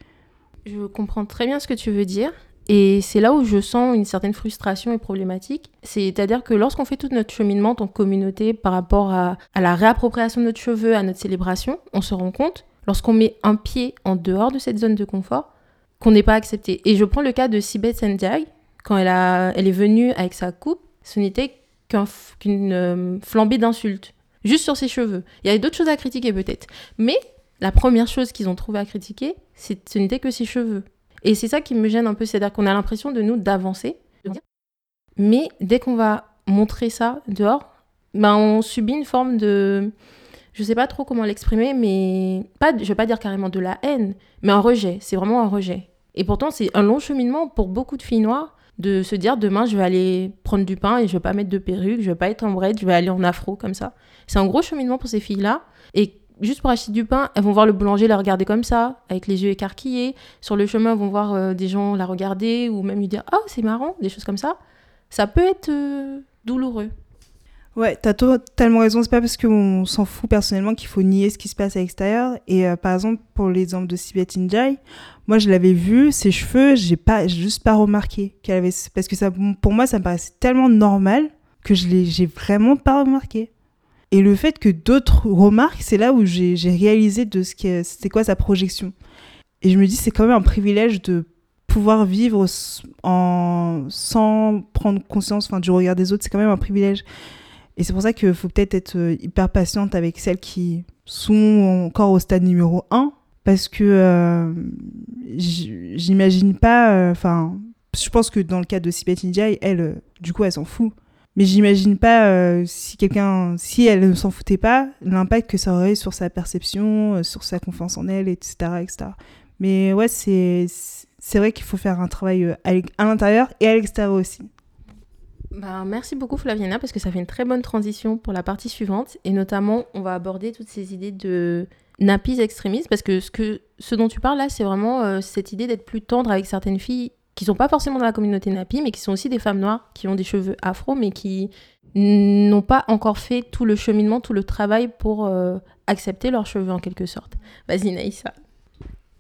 Je comprends très bien ce que tu veux dire. Et c'est là où je sens une certaine frustration et problématique. C'est-à-dire que lorsqu'on fait tout notre cheminement en communauté par rapport à, la réappropriation de notre cheveu, à notre célébration, on se rend compte, lorsqu'on met un pied en dehors de cette zone de confort, qu'on n'est pas accepté. Et je prends le cas de Sibeth Sendiag. Quand elle, est venue avec sa coupe, ce n'était qu'une euh, flambée d'insultes. Juste sur ses cheveux. Il y avait d'autres choses à critiquer peut-être. Mais la première chose qu'ils ont trouvé à critiquer, ce n'était que ses cheveux. Et c'est ça qui me gêne un peu, c'est-à-dire qu'on a l'impression de nous d'avancer, mais dès qu'on va montrer ça dehors, ben on subit une forme de, je sais pas trop comment l'exprimer, mais pas, je vais pas dire carrément de la haine, mais un rejet. C'est vraiment un rejet. Et pourtant, c'est un long cheminement pour beaucoup de filles noires de se dire demain je vais aller prendre du pain et je vais pas mettre de perruque, je vais pas être en braid, je vais aller en afro comme ça. C'est un gros cheminement pour ces filles-là. Et juste pour acheter du pain, elles vont voir le boulanger la regarder comme ça, avec les yeux écarquillés. Sur le chemin, elles vont voir euh, des gens la regarder ou même lui dire Oh, c'est marrant, des choses comme ça. Ça peut être euh, douloureux. Ouais, t'as totalement raison. C'est pas parce qu'on s'en fout personnellement qu'il faut nier ce qui se passe à l'extérieur. Et euh, par exemple, pour l'exemple de Sibet Injai, moi je l'avais vu, ses cheveux, j'ai pas, juste pas remarqué qu'elle avait. Parce que ça, pour moi, ça me paraissait tellement normal que je l'ai, j'ai vraiment pas remarqué. Et le fait que d'autres remarquent, c'est là où j'ai, réalisé de ce que c'était quoi sa projection. Et je me dis, c'est quand même un privilège de pouvoir vivre sans prendre conscience enfin, du regard des autres, c'est quand même un privilège. Et c'est pour ça qu'il faut peut-être être euh, hyper patiente avec celles qui sont encore au stade numéro 1, parce que euh, j'imagine pas, euh, enfin, je pense que dans le cas de Sibet Njai, elle, euh, du coup, elle s'en fout. Mais j'imagine pas euh, si quelqu'un, si elle ne s'en foutait pas, l'impact que ça aurait sur sa perception, euh, sur sa confiance en elle, etc., etc. Mais ouais, c'est c'est vrai qu'il faut faire un travail euh, à l'intérieur et à l'extérieur aussi. Ben, merci beaucoup Flaviana parce que ça fait une très bonne transition pour la partie suivante et notamment on va aborder toutes ces idées de nappies extrémistes parce que ce, que, ce dont tu parles là c'est vraiment cette idée d'être plus tendre avec certaines filles qui sont pas forcément dans la communauté nappie mais qui sont aussi des femmes noires qui ont des cheveux afro mais qui n'ont pas encore fait tout le cheminement, tout le travail pour euh, accepter leurs cheveux en quelque sorte. Vas-y Naïssa.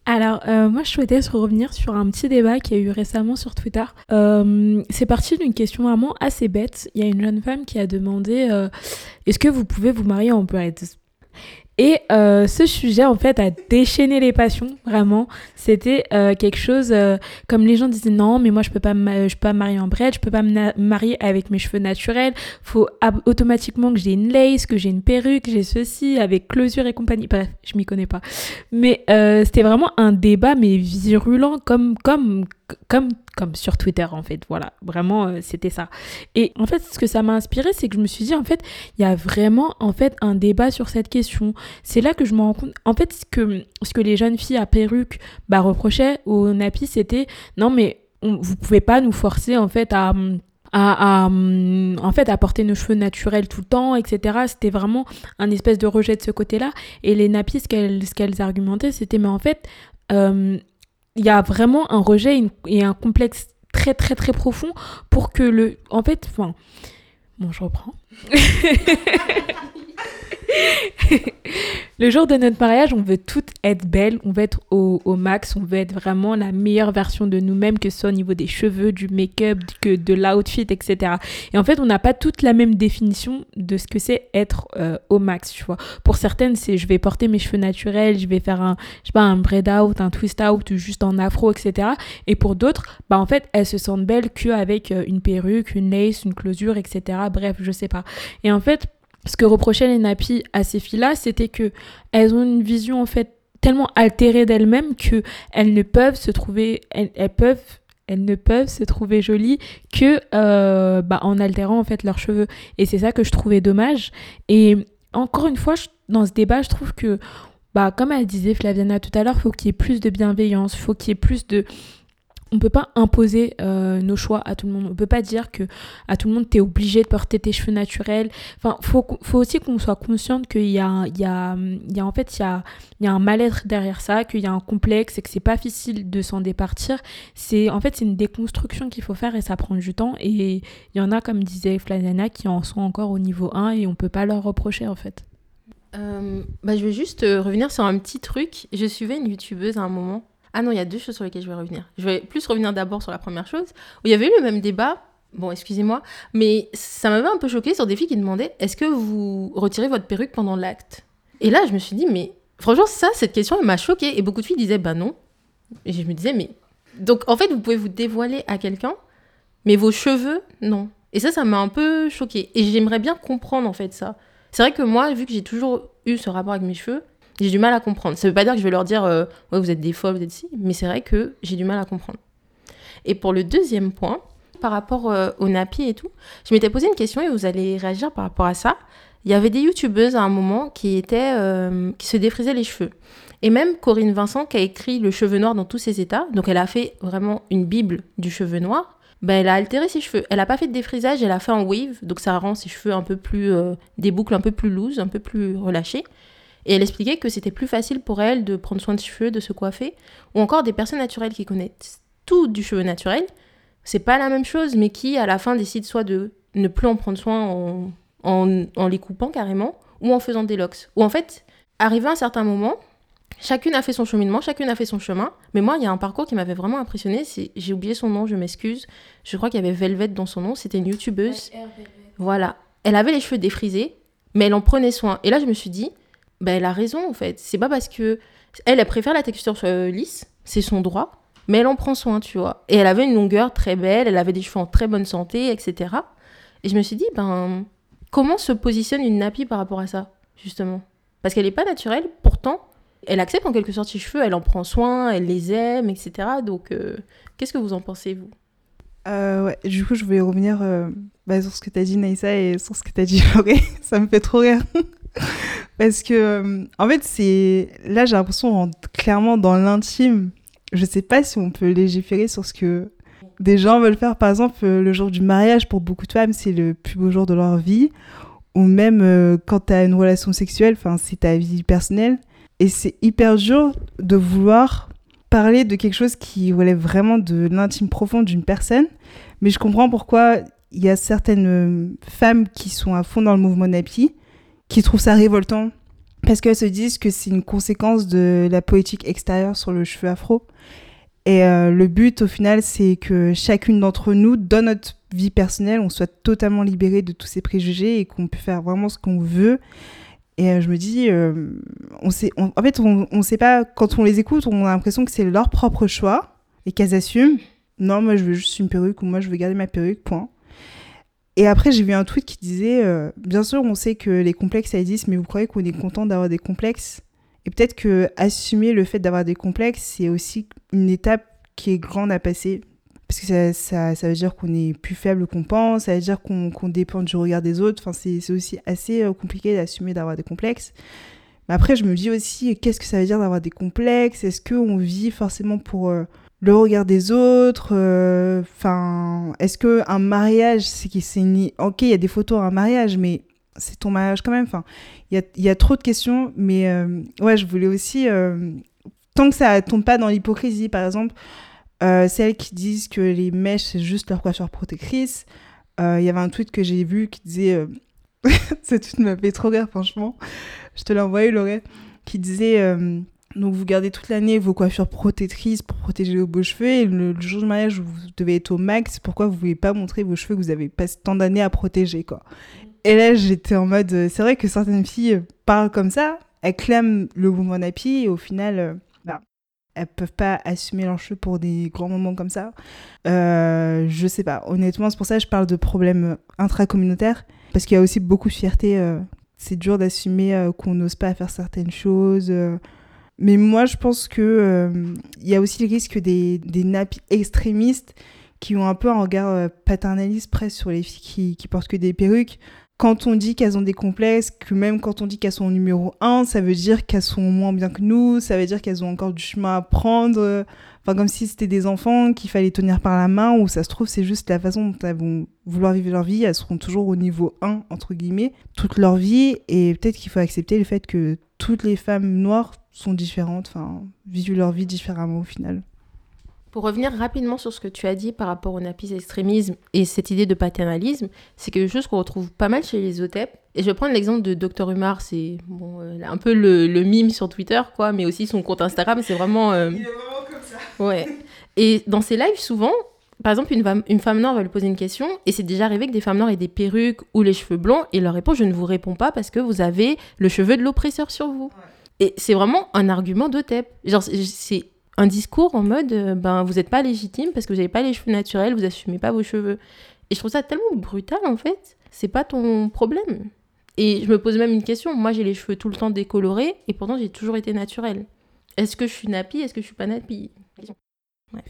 Alors, euh, moi, je souhaitais se revenir sur un petit débat qui a eu récemment sur Twitter. Euh, c'est parti d'une question vraiment assez bête. Il y a une jeune femme qui a demandé Est-ce que vous pouvez vous marier en braid Et euh, ce sujet, en fait, a déchaîné les passions, vraiment. C'était euh, quelque chose euh, comme les gens disaient Non, mais moi, je peux peux pas me marier en braid, je peux pas me marier avec mes cheveux naturels. Faut ab- automatiquement que j'ai une lace, que j'ai une perruque, j'ai ceci, avec closure et compagnie. Bref, je m'y connais pas. Mais c'était vraiment un débat, mais virulent, comme, comme, comme, comme sur Twitter, en fait. Voilà, vraiment, euh, c'était ça. Et en fait, ce que ça m'a inspiré, c'est que je me suis dit, en fait, il y a vraiment, en fait, un débat sur cette question. C'est là que je me rends compte. En fait, ce que, ce que les jeunes filles à perruque bah, reprochaient au NAPI, c'était, non, mais on- vous pouvez pas nous forcer, en fait, à à, en fait à porter nos cheveux naturels tout le temps etc c'était vraiment un espèce de rejet de ce côté là et les nappies ce qu'elles ce qu'elles argumentaient c'était mais en fait euh, il y a vraiment un rejet et un complexe très très très profond pour que le en fait enfin bon je reprends Le jour de notre mariage, on veut toutes être belles, on veut être au, max, on veut être vraiment la meilleure version de nous-mêmes, que ce soit au niveau des cheveux, du make-up, que de l'outfit, etc. Et en fait, on n'a pas toute la même définition de ce que c'est être euh, au max, tu vois. Pour certaines, c'est je vais porter mes cheveux naturels, je vais faire un, je sais pas, un braid out, un twist out, ou juste en afro, etc. Et pour d'autres, bah en fait, elles se sentent belles qu'avec euh, une perruque, une lace, une closure, etc. Bref, je sais pas. Et en fait, ce que reprochaient les nappies à ces filles-là, c'était que elles ont une vision en fait tellement altérée d'elles-mêmes que elles ne peuvent se trouver, elles, peuvent elles ne peuvent se trouver jolies que euh, bah, en altérant en fait leurs cheveux. Et c'est ça que je trouvais dommage. Et encore une fois dans ce débat je trouve que bah comme elle disait Flaviana tout à l'heure faut qu'il y ait plus de bienveillance faut qu'il y ait plus de on peut pas imposer euh, nos choix à tout le monde. On peut pas dire que à tout le monde t'es obligé de porter tes cheveux naturels. Enfin, faut aussi qu'on soit consciente qu'il y a y a il y a en fait il y a y a un mal-être derrière ça, qu'il y a un complexe et que c'est pas facile de s'en départir. C'est en fait c'est une déconstruction qu'il faut faire et ça prend du temps et il y en a comme disait Flaviana qui en sont encore au niveau 1 et on peut pas leur reprocher en fait. Euh, bah, je vais juste euh, revenir sur un petit truc. Je suivais une youtubeuse à un moment. Ah non, il y a deux choses sur lesquelles je vais revenir. Je vais plus revenir d'abord sur la première chose, où il y avait eu le même débat. Bon, excusez-moi, mais ça m'avait un peu choqué sur des filles qui demandaient est-ce que vous retirez votre perruque pendant l'acte? Et là, je me suis dit, mais franchement, ça, cette question, elle m'a choquée. Et beaucoup de filles disaient bah non. Et je me disais, mais. Donc, en fait, vous pouvez vous dévoiler à quelqu'un, mais vos cheveux, non. Et ça, ça m'a un peu choquée. Et j'aimerais bien comprendre, en fait, ça. C'est vrai que moi, vu que j'ai toujours eu ce rapport avec mes cheveux, j'ai du mal à comprendre. Ça veut pas dire que je vais leur dire euh, ouais vous êtes des folles, vous êtes si, mais c'est vrai que j'ai du mal à comprendre. Et pour le deuxième point, par rapport euh, au nappy et tout, je m'étais posé une question et vous allez réagir par rapport à ça. Il y avait des youtubeuses à un moment qui étaient euh, qui se défrisaient les cheveux. Et même Corinne Vincent qui a écrit Le cheveu noir dans tous ses états, donc elle a fait vraiment une bible du cheveu noir. Ben, elle a altéré ses cheveux. Elle a pas fait de défrisage, elle a fait en wave, donc ça rend ses cheveux un peu plus des boucles un peu plus loose, un peu plus relâchées. Et elle expliquait que c'était plus facile pour elle de prendre soin de cheveux, de se coiffer, ou encore des personnes naturelles qui connaissent tout du cheveu naturel. C'est pas la même chose, mais qui à la fin décident soit de ne plus en prendre soin en, en, en les coupant carrément, ou en faisant des locks. Ou en fait, arrivé à un certain moment, chacune a fait son cheminement, chacune a fait son chemin. Mais moi, il y a un parcours qui m'avait vraiment impressionné. C'est, j'ai oublié son nom, je m'excuse. Je crois qu'il y avait Velvet dans son nom. C'était une youtubeuse. Voilà. Elle avait les cheveux défrisés, mais elle en prenait soin. Et là, je me suis dit, bah, elle a raison en fait. C'est pas parce que elle, préfère la texture euh, lisse, c'est son droit, mais elle en prend soin, tu vois. Et elle avait une longueur très belle, elle avait des cheveux en très bonne santé, etc. Et je me suis dit, ben, comment se positionne une nappy par rapport à ça, justement? Parce qu'elle n'est pas naturelle, pourtant, elle accepte en quelque sorte ses cheveux, elle en prend soin, elle les aime, etc. Donc, euh, qu'est-ce que vous en pensez, vous? Euh, ouais, du coup, je voulais revenir bah, sur ce que t'as dit, Naïssa, et sur ce que t'as dit, Lauré. Ça me fait trop rire. Parce que, euh, en fait, c'est. Là, j'ai l'impression, on rentre clairement dans l'intime. Je sais pas si on peut légiférer sur ce que des gens veulent faire. Par exemple, euh, le jour du mariage, pour beaucoup de femmes, c'est le plus beau jour de leur vie. Ou même euh, quand t'as une relation sexuelle, c'est ta vie personnelle. Et c'est hyper dur de vouloir parler de quelque chose qui relève vraiment de l'intime profond d'une personne. Mais je comprends pourquoi il y a certaines femmes qui sont à fond dans le mouvement Napi, qui trouvent ça révoltant, parce qu'elles se disent que c'est une conséquence de la politique extérieure sur le cheveu afro. Et euh, le but, au final, c'est que chacune d'entre nous, dans notre vie personnelle, on soit totalement libéré de tous ces préjugés et qu'on peut faire vraiment ce qu'on veut. Et euh, je me dis, euh, on sait, en fait, on ne sait pas, quand on les écoute, on a l'impression que c'est leur propre choix et qu'elles assument. Non, moi je veux juste une perruque ou moi je veux garder ma perruque, point. Et après, j'ai vu un tweet qui disait euh, Bien sûr, on sait que les complexes ça existe, mais vous croyez qu'on est content d'avoir des complexes? Et peut-être que assumer le fait d'avoir des complexes, c'est aussi une étape qui est grande à passer. Parce que ça, ça, ça veut dire qu'on est plus faible qu'on pense, ça veut dire qu'on qu'on dépend du regard des autres. Enfin, c'est c'est aussi assez euh, compliqué d'assumer d'avoir des complexes. Mais après, je me dis aussi, qu'est-ce que ça veut dire d'avoir des complexes? Est-ce qu'on vit forcément pour euh, le regard des autres euh, Enfin, est-ce que un mariage, c'est c'est une... Ok, il y a des photos à un mariage, mais c'est ton mariage quand même. Enfin, il y a, y a trop de questions. Mais euh, ouais, je voulais aussi... euh, tant que ça tombe pas dans l'hypocrisie, par exemple, celles qui disent que les mèches, c'est juste leur coiffure protectrice. Il y avait un tweet que j'ai vu qui disait... Ce tweet m'a fait trop rire, franchement. Je te l'ai envoyé, Laurette. qui disait donc vous gardez toute l'année vos coiffures protectrices pour protéger vos beaux cheveux et le, jour du mariage vous devez être au max, pourquoi vous voulez pas montrer vos cheveux que vous avez pas tant d'années à protéger quoi. Et là j'étais en mode euh, c'est vrai que certaines filles euh, parlent comme ça, elles clament le mouvement nappy et au final euh, bah, elles peuvent pas assumer leurs cheveux pour des grands moments comme ça. Euh, je sais pas, honnêtement c'est pour ça que je parle de problèmes intracommunautaires parce qu'il y a aussi beaucoup de fierté. c'est dur d'assumer qu'on n'ose pas faire certaines choses. Euh. Mais moi, je pense que euh, il y a aussi le risque des, des nappes extrémistes qui ont un peu un regard euh, paternaliste presque sur les filles qui, qui portent que des perruques. Quand on dit qu'elles ont des complexes, que même quand on dit qu'elles sont au numéro 1, ça veut dire qu'elles sont moins bien que nous, ça veut dire qu'elles ont encore du chemin à prendre. euh, Enfin, comme si c'était des enfants qu'il fallait tenir par la main, ou ça se trouve, c'est juste la façon dont elles vont vouloir vivre leur vie. Elles seront toujours au niveau 1, entre guillemets, toute leur vie. Et peut-être qu'il faut accepter le fait que toutes les femmes noires sont différentes, enfin, vivent leur vie différemment au final. Pour revenir rapidement sur ce que tu as dit par rapport au napis extrémisme et cette idée de paternalisme, c'est quelque chose qu'on retrouve pas mal chez les OTEP. Et je vais prendre l'exemple de Dr Umar, c'est bon, euh, un peu le, le mime sur Twitter, quoi, mais aussi son compte Instagram, c'est vraiment... euh, est vraiment comme ça. Ouais. Et dans ses lives, souvent, par exemple, une femme, une femme noire va lui poser une question, et c'est déjà arrivé que des femmes noires aient des perruques ou les cheveux blancs, et leur répond Je ne vous réponds pas parce que vous avez le cheveu de l'oppresseur sur vous. Et c'est vraiment un argument d'OTEP. C'est- un discours en mode euh, Ben, vous n'êtes pas légitime parce que vous n'avez pas les cheveux naturels, vous assumez pas vos cheveux. Et je trouve ça tellement brutal, en fait. C'est pas ton problème. Et je me pose même une question. Moi, j'ai les cheveux tout le temps décolorés, et pourtant, j'ai toujours été naturelle. Est-ce que je suis nappy Est-ce que je suis pas nappy Bref.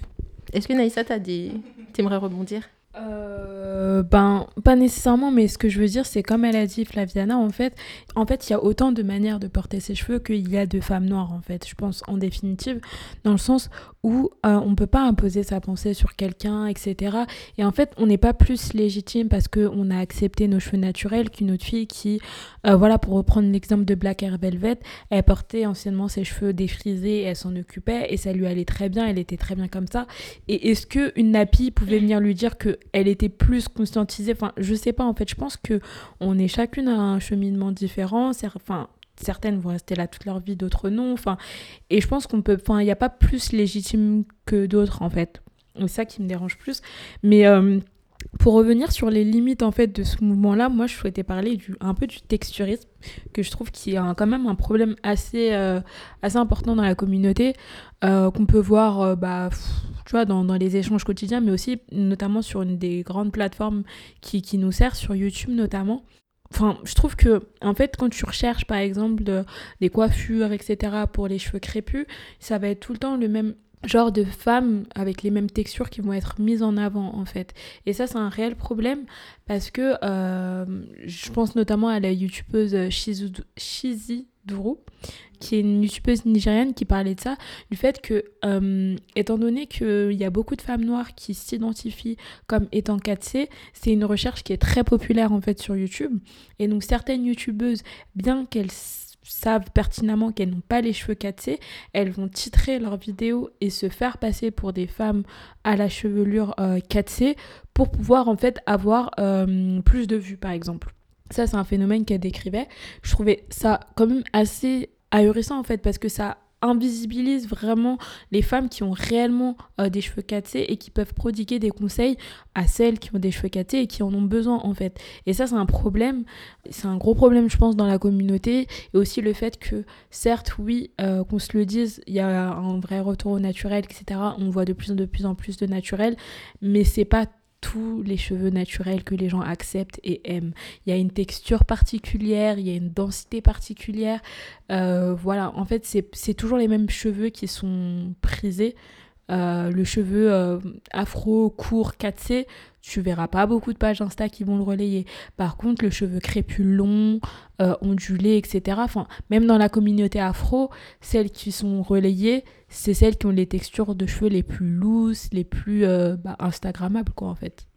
Est-ce que Naïssa, t'as des... rebondir? Euh, ben, pas nécessairement, mais ce que je veux dire, c'est comme elle a dit Flaviana, en fait, en fait, il y a autant de manières de porter ses cheveux qu'il y a de femmes noires, en fait, je pense, en définitive, dans le sens où euh, on peut pas imposer sa pensée sur quelqu'un, etc. Et en fait, on n'est pas plus légitime parce qu'on a accepté nos cheveux naturels qu'une autre fille qui, euh, voilà, pour reprendre l'exemple de Black Hair Velvet, elle portait anciennement ses cheveux défrisés, elle s'en occupait, et ça lui allait très bien, elle était très bien comme ça. Et est-ce que une nappy pouvait venir lui dire que elle était plus conscientisée Enfin, je sais pas en fait. Je pense que on est chacune à un cheminement différent. Enfin, certaines vont rester là toute leur vie, d'autres non. Enfin, et je pense qu'on peut. Enfin, il n'y a pas plus légitime que d'autres en fait. C'est ça qui me dérange plus. Mais euh, pour revenir sur les limites en fait de ce mouvement-là, moi je souhaitais parler du, un peu du texturisme que je trouve qui est un- quand même un problème assez, euh, assez important dans la communauté euh, qu'on peut voir bah, tu vois, dans, dans les échanges quotidiens, mais aussi notamment sur une des grandes plateformes qui, qui nous sert, sur YouTube notamment. Enfin, je trouve que, en fait, quand tu recherches, par exemple, de- des coiffures, etc., pour les cheveux crépus, ça va être tout le temps le même genre de femmes avec les mêmes textures qui vont être mises en avant, en fait. Et ça, c'est un réel problème parce que euh, je pense notamment à la youtubeuse Shizu- qui est une youtubeuse nigériane qui parlait de ça, du fait que, euh, étant donné qu'il y a beaucoup de femmes noires qui s'identifient comme étant 4C, c'est une recherche qui est très populaire en fait sur YouTube. Et donc certaines youtubeuses, bien qu'elles savent pertinemment qu'elles n'ont pas les cheveux 4C, elles vont titrer leurs vidéos et se faire passer pour des femmes à la chevelure euh, 4C pour pouvoir en fait avoir euh, plus de vues par exemple. Ça c'est un phénomène qu'elle décrivait. Je trouvais ça quand même assez ahurissant en fait parce que ça invisibilise vraiment les femmes qui ont réellement euh, des cheveux 4C et qui peuvent prodiguer des conseils à celles qui ont des cheveux 4C et qui en ont besoin en fait. Et ça c'est un problème, c'est un gros problème je pense dans la communauté et aussi le fait que certes oui euh, qu'on se le dise, il y a un vrai retour au naturel etc. On voit de plus en de plus en plus de naturel mais c'est pas tous les cheveux naturels que les gens acceptent et aiment. Il y a une texture particulière, il y a une densité particulière. Euh, voilà, en fait, c'est toujours les mêmes cheveux qui sont prisés. Euh, le cheveu euh, afro, court, 4C, tu verras pas beaucoup de pages Insta qui vont le relayer. Par contre, le cheveu crépus long, euh, ondulé, etc. Enfin, même dans la communauté afro, celles qui sont relayées, c'est celles qui ont les textures de cheveux les plus lousses, les plus euh, bah, Instagrammables, quoi, en fait.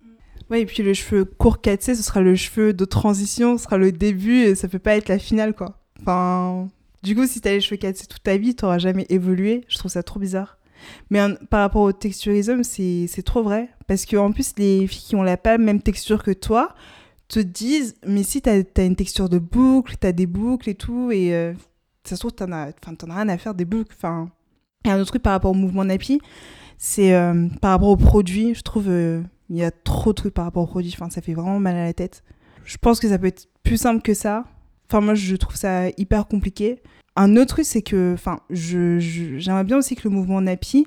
Ouais, et puis le cheveu court 4C, ce sera le cheveu de transition, ce sera le début et ça peut pas être la finale, quoi. Enfin, du coup, si t'as les cheveux 4C toute ta vie, t'auras jamais évolué. Je trouve ça trop bizarre. Mais par rapport au texturisme, c'est trop vrai. Parce que en plus, les filles qui ont la même texture que toi te disent Mais si t'as as une texture de boucle, t'as des boucles et tout, et euh, ça se trouve, t'en as, as rien à faire des boucles. Enfin, et un autre truc par rapport au mouvement nappy, c'est euh, par rapport aux produits. Je trouve euh, il y a trop de trucs par rapport aux produits. Enfin, ça fait vraiment mal à la tête. Je pense que ça peut être plus simple que ça. Enfin, moi, je trouve ça hyper compliqué. Un autre truc, c'est que, enfin, je, je- j'aimerais bien aussi que le mouvement nappy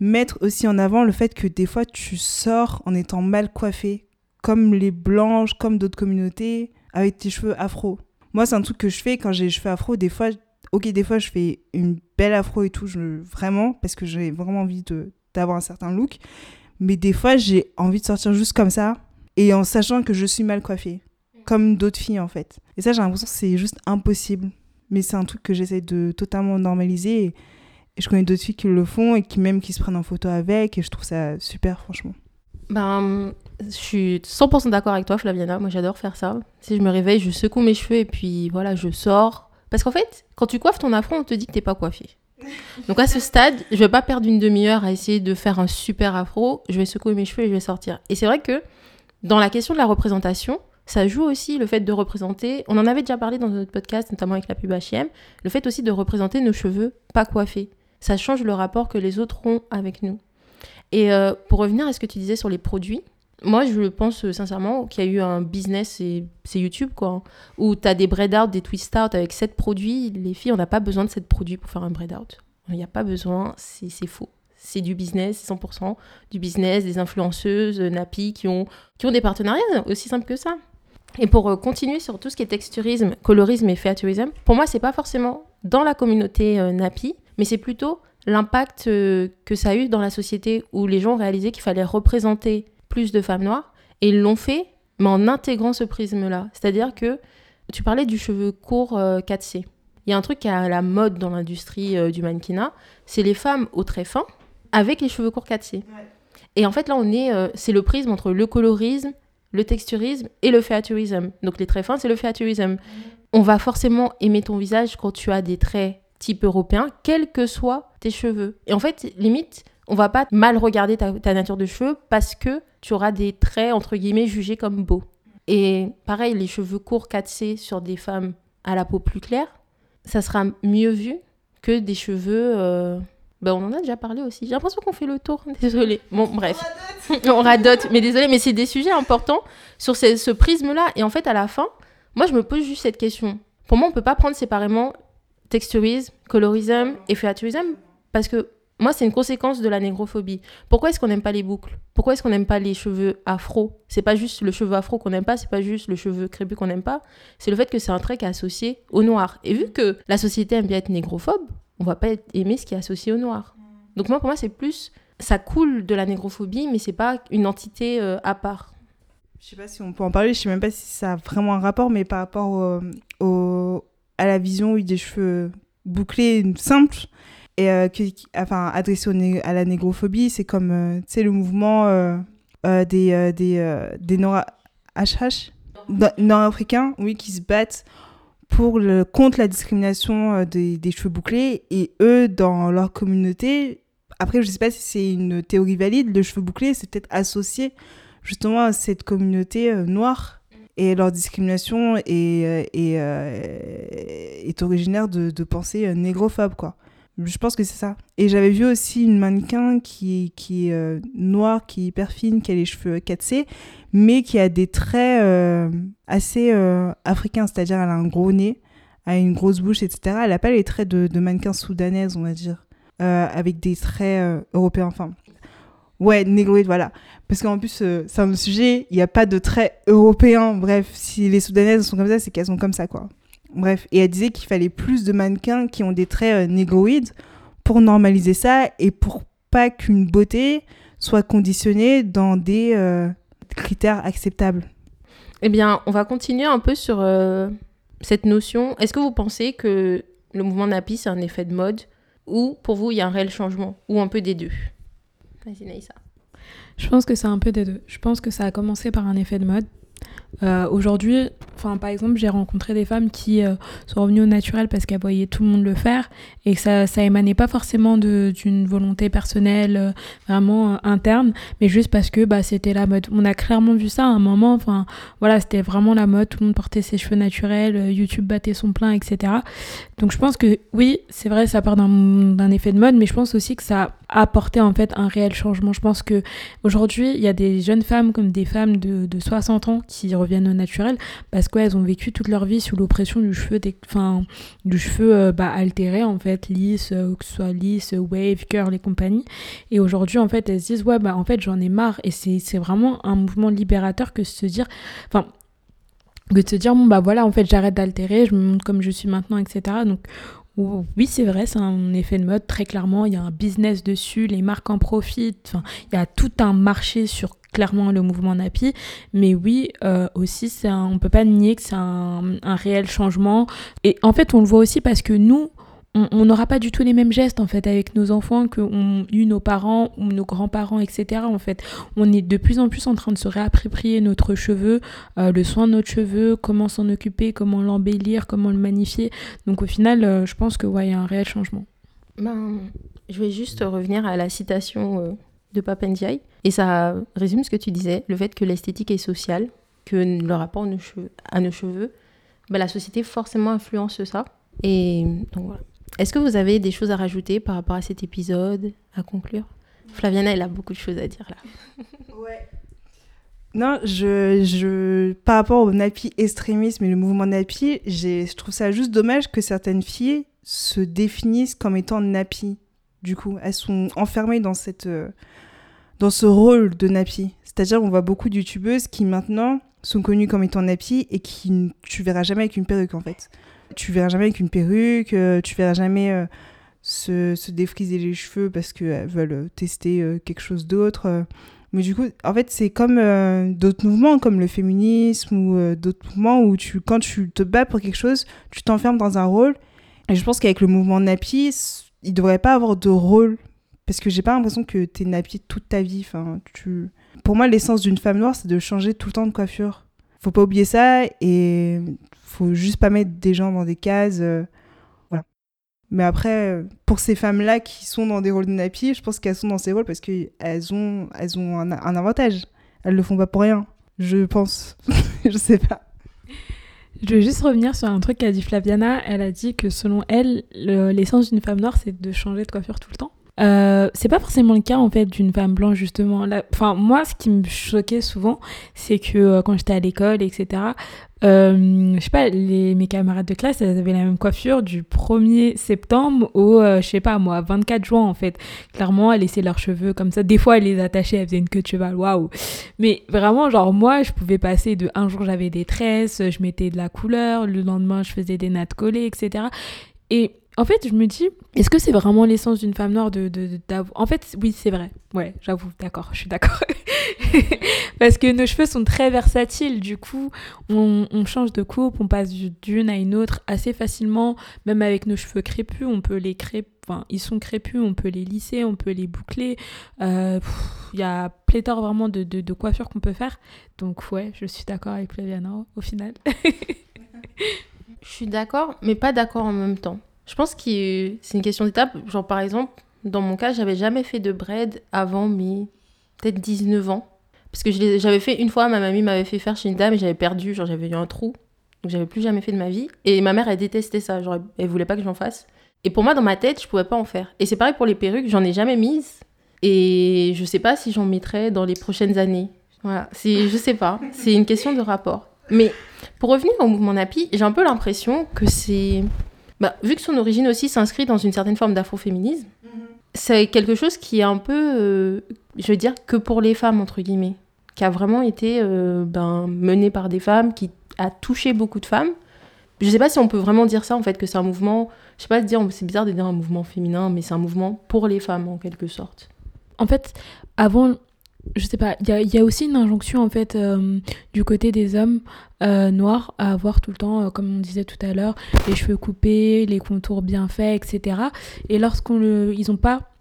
mettre aussi en avant le fait que des fois, tu sors en étant mal coiffé, comme les blanches, comme d'autres communautés, avec tes cheveux afro. Moi, c'est un truc que je fais quand j'ai les cheveux afro. Des fois, ok, des fois, je fais une belle afro et tout, je, vraiment, parce que j'ai vraiment envie d'avoir un certain look. Mais des fois, j'ai envie de sortir juste comme ça, et en sachant que je suis mal coiffée, comme d'autres filles, en fait. Et ça, j'ai l'impression que c'est juste impossible. Mais c'est un truc que j'essaie de totalement normaliser. Et, je connais d'autres filles qui le font, et qui même qui se prennent en photo avec, et je trouve ça super, franchement. Ben, je suis 100% d'accord avec toi, Flaviana. Moi, j'adore faire ça. Si je me réveille, je secoue mes cheveux et puis voilà, je sors. Parce qu'en fait, quand tu coiffes ton afro, on te dit que t'es pas coiffé. Donc à ce stade, je vais pas perdre une demi-heure à essayer de faire un super afro. Je vais secouer mes cheveux et je vais sortir. Et c'est vrai que dans la question de la représentation, ça joue aussi le fait de représenter. On en avait déjà parlé dans notre podcast, notamment avec la pub H&M. Le fait aussi de représenter nos cheveux pas coiffés. Ça change le rapport que les autres ont avec nous. Et euh, pour revenir à ce que tu disais sur les produits, moi je pense euh, sincèrement qu'il y a eu un business, c'est YouTube quoi, hein, où tu as des bread out, des twist out avec 7 produits. Les filles, on n'a pas besoin de 7 produits pour faire un bread out. Il n'y a pas besoin, c'est faux. C'est du business, c'est 100% du business, des influenceuses, euh, Napi qui ont, qui ont des partenariats, aussi simple que ça. Et pour euh, continuer sur tout ce qui est texturisme, colorisme et featurisme, pour moi, c'est pas forcément dans la communauté euh, Napi, mais c'est plutôt l'impact euh, que ça a eu dans la société où les gens ont réalisé qu'il fallait représenter plus de femmes noires et ils l'ont fait, mais en intégrant ce prisme-là. C'est-à-dire que tu parlais du cheveu court euh, 4C. Il y a un truc qui est à la mode dans l'industrie euh, du mannequinat, c'est les femmes au très fin avec les cheveux courts 4C. Et en fait, là, on est, euh, c'est le prisme entre le colorisme, le texturisme et le featurisme. Donc les traits fins, c'est le featurisme. On va forcément aimer ton visage quand tu as des traits type européen, quels que soient tes cheveux. Et en fait, limite, on va pas mal regarder ta, ta nature de cheveux parce que tu auras des traits, entre guillemets, jugés comme beaux. Et pareil, les cheveux courts 4C sur des femmes à la peau plus claire, ça sera mieux vu que des cheveux... euh, ben, on en a déjà parlé aussi. J'ai l'impression qu'on fait le tour. Désolée. Bon, bref. on radote. Mais désolée, mais c'est des sujets importants sur ce, prisme-là. Et en fait, à la fin, moi, je me pose juste cette question. Pour moi, on peut pas prendre séparément texturisme, colorisme et featurisme parce que moi, c'est une conséquence de la négrophobie. Pourquoi est-ce qu'on n'aime pas les boucles? Pourquoi est-ce qu'on n'aime pas les cheveux afro? C'est pas juste le cheveu afro qu'on n'aime pas, c'est pas juste le cheveu crépus qu'on n'aime pas, c'est le fait que c'est un trait qui est associé au noir. Et vu que la société aime bien être négrophobe, on va pas aimer ce qui est associé au noir. Donc moi, pour moi, c'est plus ça coule de la négrophobie, mais c'est pas une entité euh, à part. Je sais pas si on peut en parler, je sais même pas si ça a vraiment un rapport, mais par rapport au, au- à la vision oui, des cheveux bouclés simples, et euh, qui, qui- enfin, né- à la négrophobie, c'est comme euh, tu sais, le mouvement euh, euh, des, des, des nord-africains, oui, qui se battent pour le, contre la discrimination euh, des, des cheveux bouclés, et eux, dans leur communauté, après, je sais pas si c'est une théorie valide, le cheveu bouclé, c'est peut-être associé justement à cette communauté euh, noire et leur discrimination est, euh, est, euh, est originaire de, de pensées négrophobes quoi. Je pense que c'est ça. Et j'avais vu aussi une mannequin qui, qui est euh, noire, qui est hyper fine, qui a les cheveux 4C, mais qui a des traits euh, assez euh, africains, c'est-à-dire elle a un gros nez, a une grosse bouche, etc. Elle n'a pas les traits de, de mannequin soudanaise, on va dire, avec des traits européens. Enfin, ouais, négroïde, voilà. Parce qu'en plus, c'est un sujet, il n'y a pas de traits européens. Bref, si les Soudanaises sont comme ça, c'est qu'elles sont comme ça, quoi. Bref, et elle disait qu'il fallait plus de mannequins qui ont des traits euh, négroïdes pour normaliser ça et pour pas qu'une beauté soit conditionnée dans des euh, critères acceptables. Eh bien, on va continuer un peu sur euh, cette notion. Est-ce que vous pensez que le mouvement Napi, c'est un effet de mode ou pour vous, il y a un réel changement ou un peu des deux? Vas-y, Naïssa. Je pense que c'est un peu des deux. Je pense que ça a commencé par un effet de mode Euh, Aujourd'hui, enfin par exemple, j'ai rencontré des femmes qui euh, sont revenues au naturel parce qu'elles voyaient tout le monde le faire et que ça, ça émanait pas forcément d'une volonté personnelle euh, vraiment euh, interne, mais juste parce que bah, c'était la mode. On a clairement vu ça à un moment, enfin voilà, c'était vraiment la mode, tout le monde portait ses cheveux naturels, YouTube battait son plein, etc. Donc je pense que oui, c'est vrai, ça part d'un d'un effet de mode, mais je pense aussi que ça a apporté en fait un réel changement. Je pense que aujourd'hui, il y a des jeunes femmes comme des femmes de, de 60 ans qui reviennent au naturel parce qu'elles ont vécu toute leur vie sous l'oppression du cheveu, des- enfin, du cheveu euh, bah, altéré en fait, lisse, euh, que ce soit lisse, wave, curl et compagnie. Et aujourd'hui, en fait, elles se disent ouais bah en fait j'en ai marre et c'est vraiment un mouvement libérateur que se dire, enfin que de se dire bon bah voilà en fait j'arrête d'altérer, je me montre comme je suis maintenant, etc. Donc ou- oui, c'est vrai, c'est un effet de mode, très clairement. Il y a un business dessus, les marques en profitent. Enfin, il y a tout un marché sur clairement le mouvement Napi. Mais oui, euh, aussi, un- on peut pas nier que c'est un, réel changement. Et en fait, on le voit aussi parce que nous, on- n'aura pas du tout les mêmes gestes en fait avec nos enfants que ont eu nos parents ou nos grands-parents, etc. En fait, on est de plus en plus en train de se réapproprier notre cheveu, euh, le soin de notre cheveu, comment s'en occuper, comment l'embellir, comment le magnifier. Donc au final, euh, je pense que ouais, il y a un réel changement. Ben, je vais juste revenir à la citation de Papendiaï. Et ça résume ce que tu disais, le fait que l'esthétique est sociale, que le rapport à nos cheveux, à ben, la société forcément influence ça. Et donc voilà. Est-ce que vous avez des choses à rajouter par rapport à cet épisode, à conclure? Flaviana, elle a beaucoup de choses à dire là. Non, je, je, par rapport au nappy extrémisme et le mouvement nappy, j'ai- je trouve ça juste dommage que certaines filles se définissent comme étant nappy. Du coup, elles sont enfermées dans cette, euh, dans ce rôle de nappy. C'est-à-dire, on voit beaucoup de youtubeuses qui maintenant sont connues comme étant nappy et qui tu verras jamais avec une perruque en fait. Tu verras jamais avec une perruque, euh, tu verras jamais euh, se, se défriser les cheveux parce qu'elles veulent euh, tester quelque chose d'autre. Mais du coup, en fait, c'est comme d'autres mouvements, comme le féminisme ou d'autres mouvements où tu, quand tu te bats pour quelque chose, tu t'enfermes dans un rôle. Et je pense qu'avec le mouvement Nappy, il devrait pas avoir de rôle. Parce que j'ai pas l'impression que t'es Nappy toute ta vie. Enfin, tu... Pour moi, l'essence d'une femme noire, c'est de changer tout le temps de coiffure. Faut pas oublier ça et faut juste pas mettre des gens dans des cases. euh, voilà. Mais après, pour ces femmes-là qui sont dans des rôles de nappy, je pense qu'elles sont dans ces rôles parce qu'elles ont, elles ont un, un avantage. Elles le font pas pour rien, je pense. je sais pas. Je veux juste revenir sur un truc qu'a dit Flaviana. Elle a dit que selon elle, le- l'essence d'une femme noire, c'est de changer de coiffure tout le temps. Euh, c'est pas forcément le cas en fait d'une femme blanche justement. Enfin moi, ce qui me choquait souvent, c'est que euh, quand j'étais à l'école, etc. Euh, je sais pas, les, mes camarades de classe, elles avaient la même coiffure du 1er septembre au, je sais pas moi, 24 juin en fait. Clairement, elles laissaient leurs cheveux comme ça. Des fois, elles les attachaient, elles faisaient une queue de cheval, waouh. Mais vraiment, genre moi, je pouvais passer de un jour j'avais des tresses, je mettais de la couleur, le lendemain je faisais des nattes collées, etc. Et en fait, je me dis, est-ce que c'est vraiment l'essence d'une femme noire de, de, En fait, oui, c'est vrai. Ouais, j'avoue, d'accord, je suis d'accord. Parce que nos cheveux sont très versatiles, du coup, on, on change de coupe, on passe du- d'une à une autre assez facilement, même avec nos cheveux crépus, on peut les crêper, enfin, ils sont crépus, on peut les lisser, on peut les boucler. Euh, Il y a pléthore vraiment de, de, de coiffures qu'on peut faire. Donc, ouais, je suis d'accord avec Flaviana au final. Je suis d'accord, mais pas d'accord en même temps. Je pense que c'est une question d'étape. Genre, par exemple, dans mon cas, j'avais jamais fait de braid avant mes peut-être 19 ans. Parce que j'avais fait une fois, ma mamie m'avait fait faire chez une dame et j'avais perdu, genre j'avais eu un trou. Donc j'avais plus jamais fait de ma vie. Et ma mère, elle détestait ça. Genre, elle voulait pas que j'en fasse. Et pour moi, dans ma tête, je pouvais pas en faire. Et c'est pareil pour les perruques, j'en ai jamais mises. Et je sais pas si j'en mettrai dans les prochaines années. Voilà, je sais pas. C'est une question de rapport. Mais pour revenir au mouvement Napi, j'ai un peu l'impression que c'est. Bah, vu que son origine aussi s'inscrit dans une certaine forme d'afroféminisme, c'est quelque chose qui est un peu, euh, je veux dire, que pour les femmes, entre guillemets, qui a vraiment été euh, ben, mené par des femmes, qui a touché beaucoup de femmes. Je sais pas si on peut vraiment dire ça, en fait, que c'est un mouvement. Je sais pas dire, c'est bizarre de dire un mouvement féminin, mais c'est un mouvement pour les femmes, en quelque sorte. En fait, avant, je sais pas, il y a, aussi une injonction en fait euh, du côté des hommes euh, noirs à avoir tout le temps, euh, comme on disait tout à l'heure, les cheveux coupés, les contours bien faits, etc. Et lorsqu'on le, ils ont pas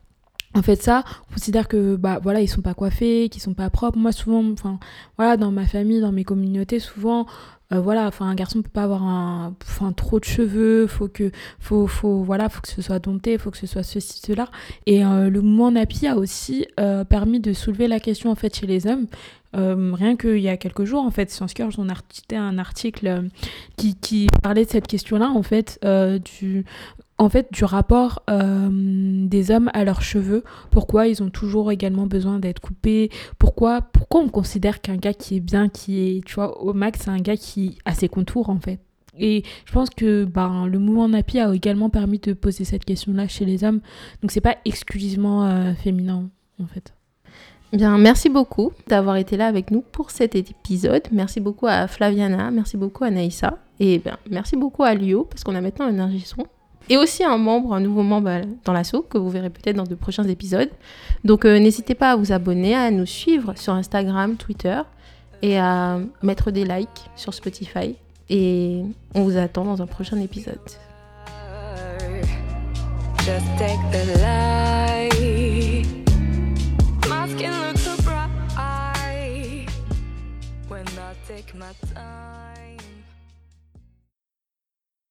en fait ça on considère que bah voilà ils sont pas coiffés qu'ils sont pas propres. Moi souvent enfin voilà dans ma famille dans mes communautés souvent euh, voilà enfin un garçon peut pas avoir un enfin trop de cheveux faut que faut faut voilà faut que ce soit dompté faut que ce soit ceci cela. Et euh, le mouvement Napi a aussi euh, permis de soulever la question en fait chez les hommes. Rien qu'il y a quelques jours en fait Science Curve on a cité un article qui, parlait de cette question là en fait du en fait du rapport euh, des hommes à leurs cheveux pourquoi ils ont toujours également besoin d'être coupés pourquoi pourquoi on considère qu'un gars qui est bien qui est tu vois au max c'est un gars qui a ses contours en fait et je pense que ben, le mouvement Napi a également permis de poser cette question-là chez les hommes. Donc c'est pas exclusivement euh, féminin en fait. Bien, merci beaucoup d'avoir été là avec nous pour cet épisode. Merci beaucoup à Flaviana, merci beaucoup à Naïssa. Et bien, merci beaucoup à Lio, parce qu'on a maintenant un son. Et aussi un membre, un nouveau membre dans l'assaut, que vous verrez peut-être dans de prochains épisodes. Donc euh, n'hésitez pas à vous abonner, à nous suivre sur Instagram, Twitter, et à mettre des likes sur Spotify. Et on vous attend dans un prochain épisode.